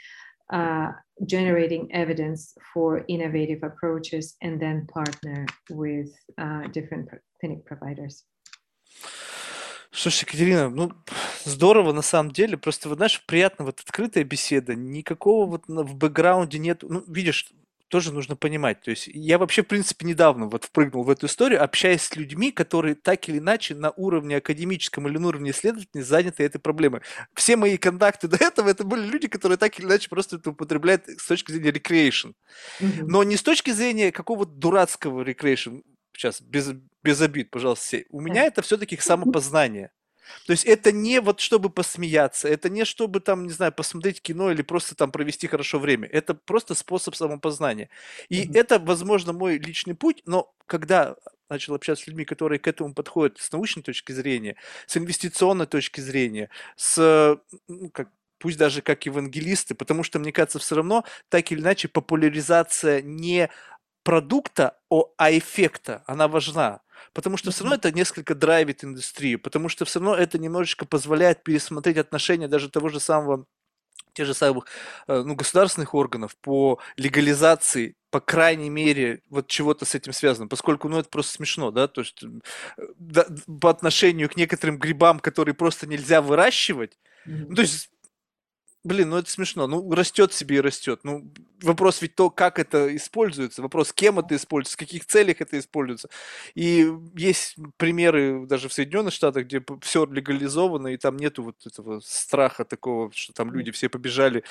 uh, generating evidence for innovative approaches and then partner with uh, different clinic providers. Слушай, Екатерина, ну, здорово на самом деле. Просто, вот, знаешь, приятно вот открытая беседа. Никакого вот в бэкграунде нет. Ну, видишь, тоже нужно понимать. То есть я вообще, в принципе, недавно вот впрыгнул в эту историю, общаясь с людьми, которые так или иначе на уровне академическом или на уровне исследователей заняты этой проблемой. Все мои контакты до этого, это были люди, которые так или иначе просто это употребляют с точки зрения recreation. Mm-hmm. Но не с точки зрения какого-то дурацкого recreation. Сейчас, без, без обид, пожалуйста, все. У меня это все-таки самопознание. То есть это не вот чтобы посмеяться, это не чтобы там, не знаю, посмотреть кино или просто там провести хорошо время. Это просто способ самопознания. И mm-hmm. это, возможно, мой личный путь, но когда начал общаться с людьми, которые к этому подходят с научной точки зрения, с инвестиционной точки зрения, с, ну, как, пусть даже как евангелисты, потому что, мне кажется, все равно так или иначе популяризация не продукта, а эффекта, она важна. Потому что все равно это несколько драйвит индустрию, потому что все равно это немножечко позволяет пересмотреть отношения даже того же самого тех же самых э, ну, государственных органов по легализации, по крайней мере, вот чего-то с этим связано, поскольку, ну, это просто смешно, да, то есть э, да, по отношению к некоторым грибам, которые просто нельзя выращивать, mm-hmm. ну, то есть Блин, ну это смешно. Ну, растет себе и растет. Ну, вопрос ведь то, как это используется. Вопрос, кем это используется, в каких целях это используется. И есть примеры даже в Соединенных Штатах, где все легализовано, и там нету вот этого страха такого, что там люди все побежали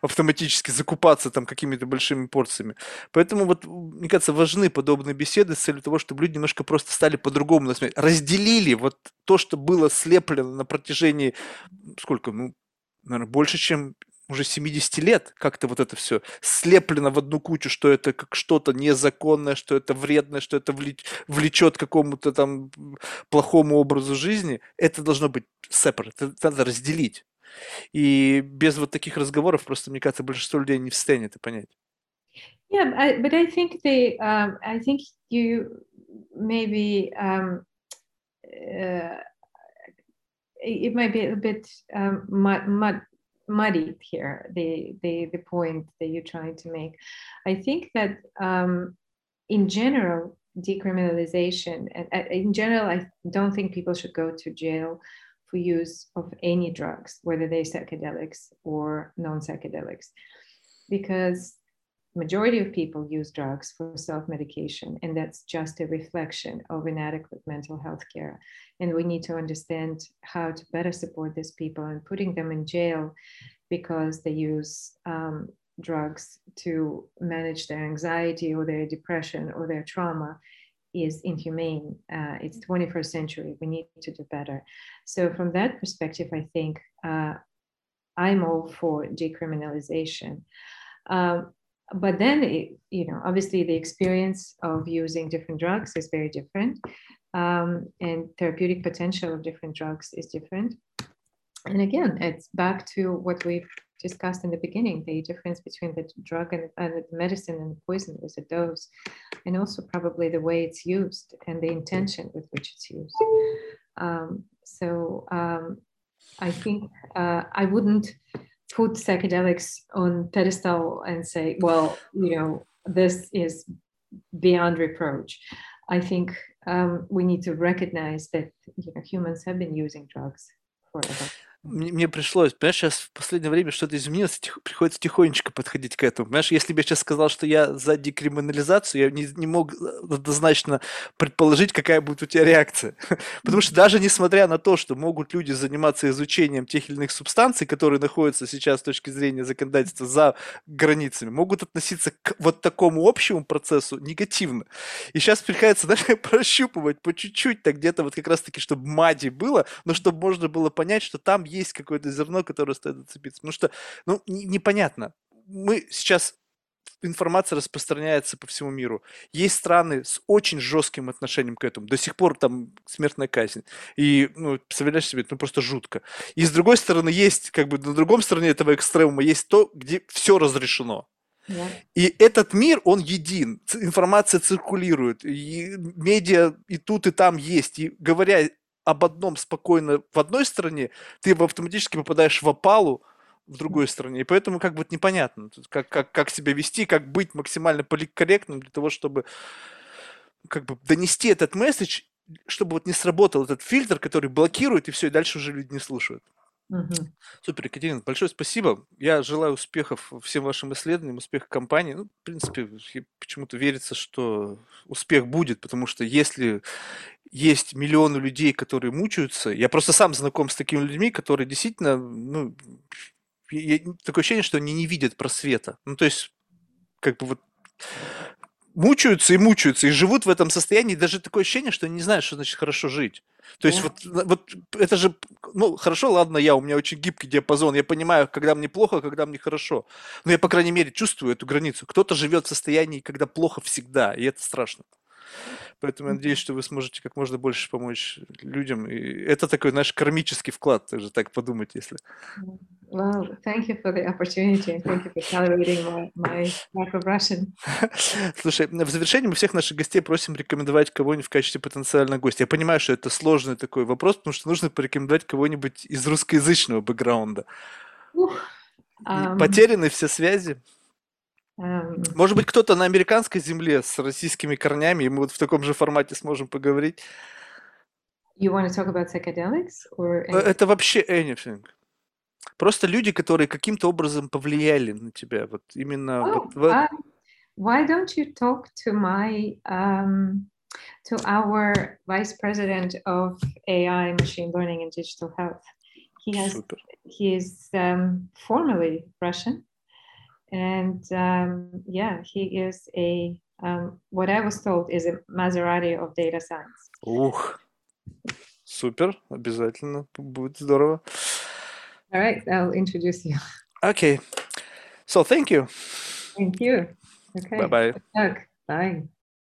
автоматически закупаться там какими-то большими порциями. Поэтому вот, мне кажется, важны подобные беседы с целью того, чтобы люди немножко просто стали по-другому насмотреть. Разделили вот то, что было слеплено на протяжении, сколько, ну, наверное, больше, чем уже 70 лет как-то вот это все слеплено в одну кучу, что это как что-то незаконное, что это вредное, что это влечет к какому-то там плохому образу жизни, это должно быть separate, это надо разделить. И без вот таких разговоров просто, мне кажется, большинство людей не в состоянии это понять. Yeah, I, but I think they, um, I think you maybe um, uh, it might be a bit um, mud, mud, muddied here the, the the point that you're trying to make. I think that um, in general decriminalization and uh, in general i don't think people should go to jail for use of any drugs whether they're psychedelics or non-psychedelics because majority of people use drugs for self-medication and that's just a reflection of inadequate mental health care and we need to understand how to better support these people and putting them in jail because they use um, drugs to manage their anxiety or their depression or their trauma is inhumane. Uh, it's 21st century. We need to do better. So, from that perspective, I think uh, I'm all for decriminalization. Um, but then, it, you know, obviously the experience of using different drugs is very different um, and therapeutic potential of different drugs is different. And again, it's back to what we've discussed in the beginning the difference between the drug and, and the medicine and the poison is a dose, and also probably the way it's used and the intention with which it's used. Um, so um, I think uh, I wouldn't put psychedelics on pedestal and say, well, you know, this is beyond reproach. I think um, we need to recognize that you know, humans have been using drugs forever. Мне, мне пришлось, понимаешь, сейчас в последнее время что-то изменилось, тих, приходится тихонечко подходить к этому. Понимаешь, если бы я сейчас сказал, что я за декриминализацию, я не, не мог однозначно предположить, какая будет у тебя реакция. Потому что даже несмотря на то, что могут люди заниматься изучением тех или иных субстанций, которые находятся сейчас с точки зрения законодательства за границами, могут относиться к вот такому общему процессу негативно. И сейчас приходится даже прощупывать по чуть-чуть, так где-то вот как раз-таки, чтобы мади было, но чтобы можно было понять, что там есть какое-то зерно, которое стоит зацепиться. Потому что, ну, непонятно. Мы сейчас информация распространяется по всему миру. Есть страны с очень жестким отношением к этому. До сих пор там смертная казнь. И, ну, представляешь себе, ну, просто жутко. И с другой стороны, есть, как бы, на другом стороне этого экстремума есть то, где все разрешено. Yeah. И этот мир, он един. Информация циркулирует. И медиа и тут, и там есть. И говоря об одном спокойно в одной стране, ты автоматически попадаешь в опалу в другой стране. И поэтому как бы непонятно, как, как, как себя вести, как быть максимально корректным для того, чтобы как бы донести этот месседж, чтобы вот не сработал этот фильтр, который блокирует, и все, и дальше уже люди не слушают. Мгм. Супер, Екатерина, большое спасибо. Я желаю успехов всем вашим исследованиям, успеха компании. Ну, в принципе, почему-то верится, что успех будет, потому что если есть миллионы людей, которые мучаются, я просто сам знаком с такими людьми, которые действительно, ну, такое ощущение, что они не видят просвета. Ну, то есть, как бы вот мучаются и мучаются, и живут в этом состоянии, даже такое ощущение, что они не знают, что значит хорошо жить. То есть вот, вот это же, ну, хорошо, ладно, я, у меня очень гибкий диапазон, я понимаю, когда мне плохо, когда мне хорошо. Но я, по крайней мере, чувствую эту границу. Кто-то живет в состоянии, когда плохо всегда, и это страшно. Поэтому я надеюсь, что вы сможете как можно больше помочь людям. И это такой наш кармический вклад, тоже так подумать, если. Well, thank you for the opportunity and thank you for celebrating my, my lack of Russian. Слушай, в завершении мы всех наших гостей просим рекомендовать кого-нибудь в качестве потенциального гостя. Я понимаю, что это сложный такой вопрос, потому что нужно порекомендовать кого-нибудь из русскоязычного бэкграунда. Не- ам, Потеряны все связи. Ам, Может быть, кто-то на американской земле с российскими корнями, и мы вот в таком же формате сможем поговорить. you want to talk about psychedelics or Э, Это вообще anything. Просто люди, которые каким-то образом повлияли на тебя. Вот именно Oh, вот в э- um, why don't you talk to my um, to our vice president of AI, machine learning, and digital health? He has Супер. he is um, formerly Russian, and um, yeah, he is a um, what I was told is a Maserati of data science. Ух. Супер. Обязательно. Будет здорово. All right, I'll introduce you. Okay. So thank you. Thank you. Okay. Bye bye. Doug, bye.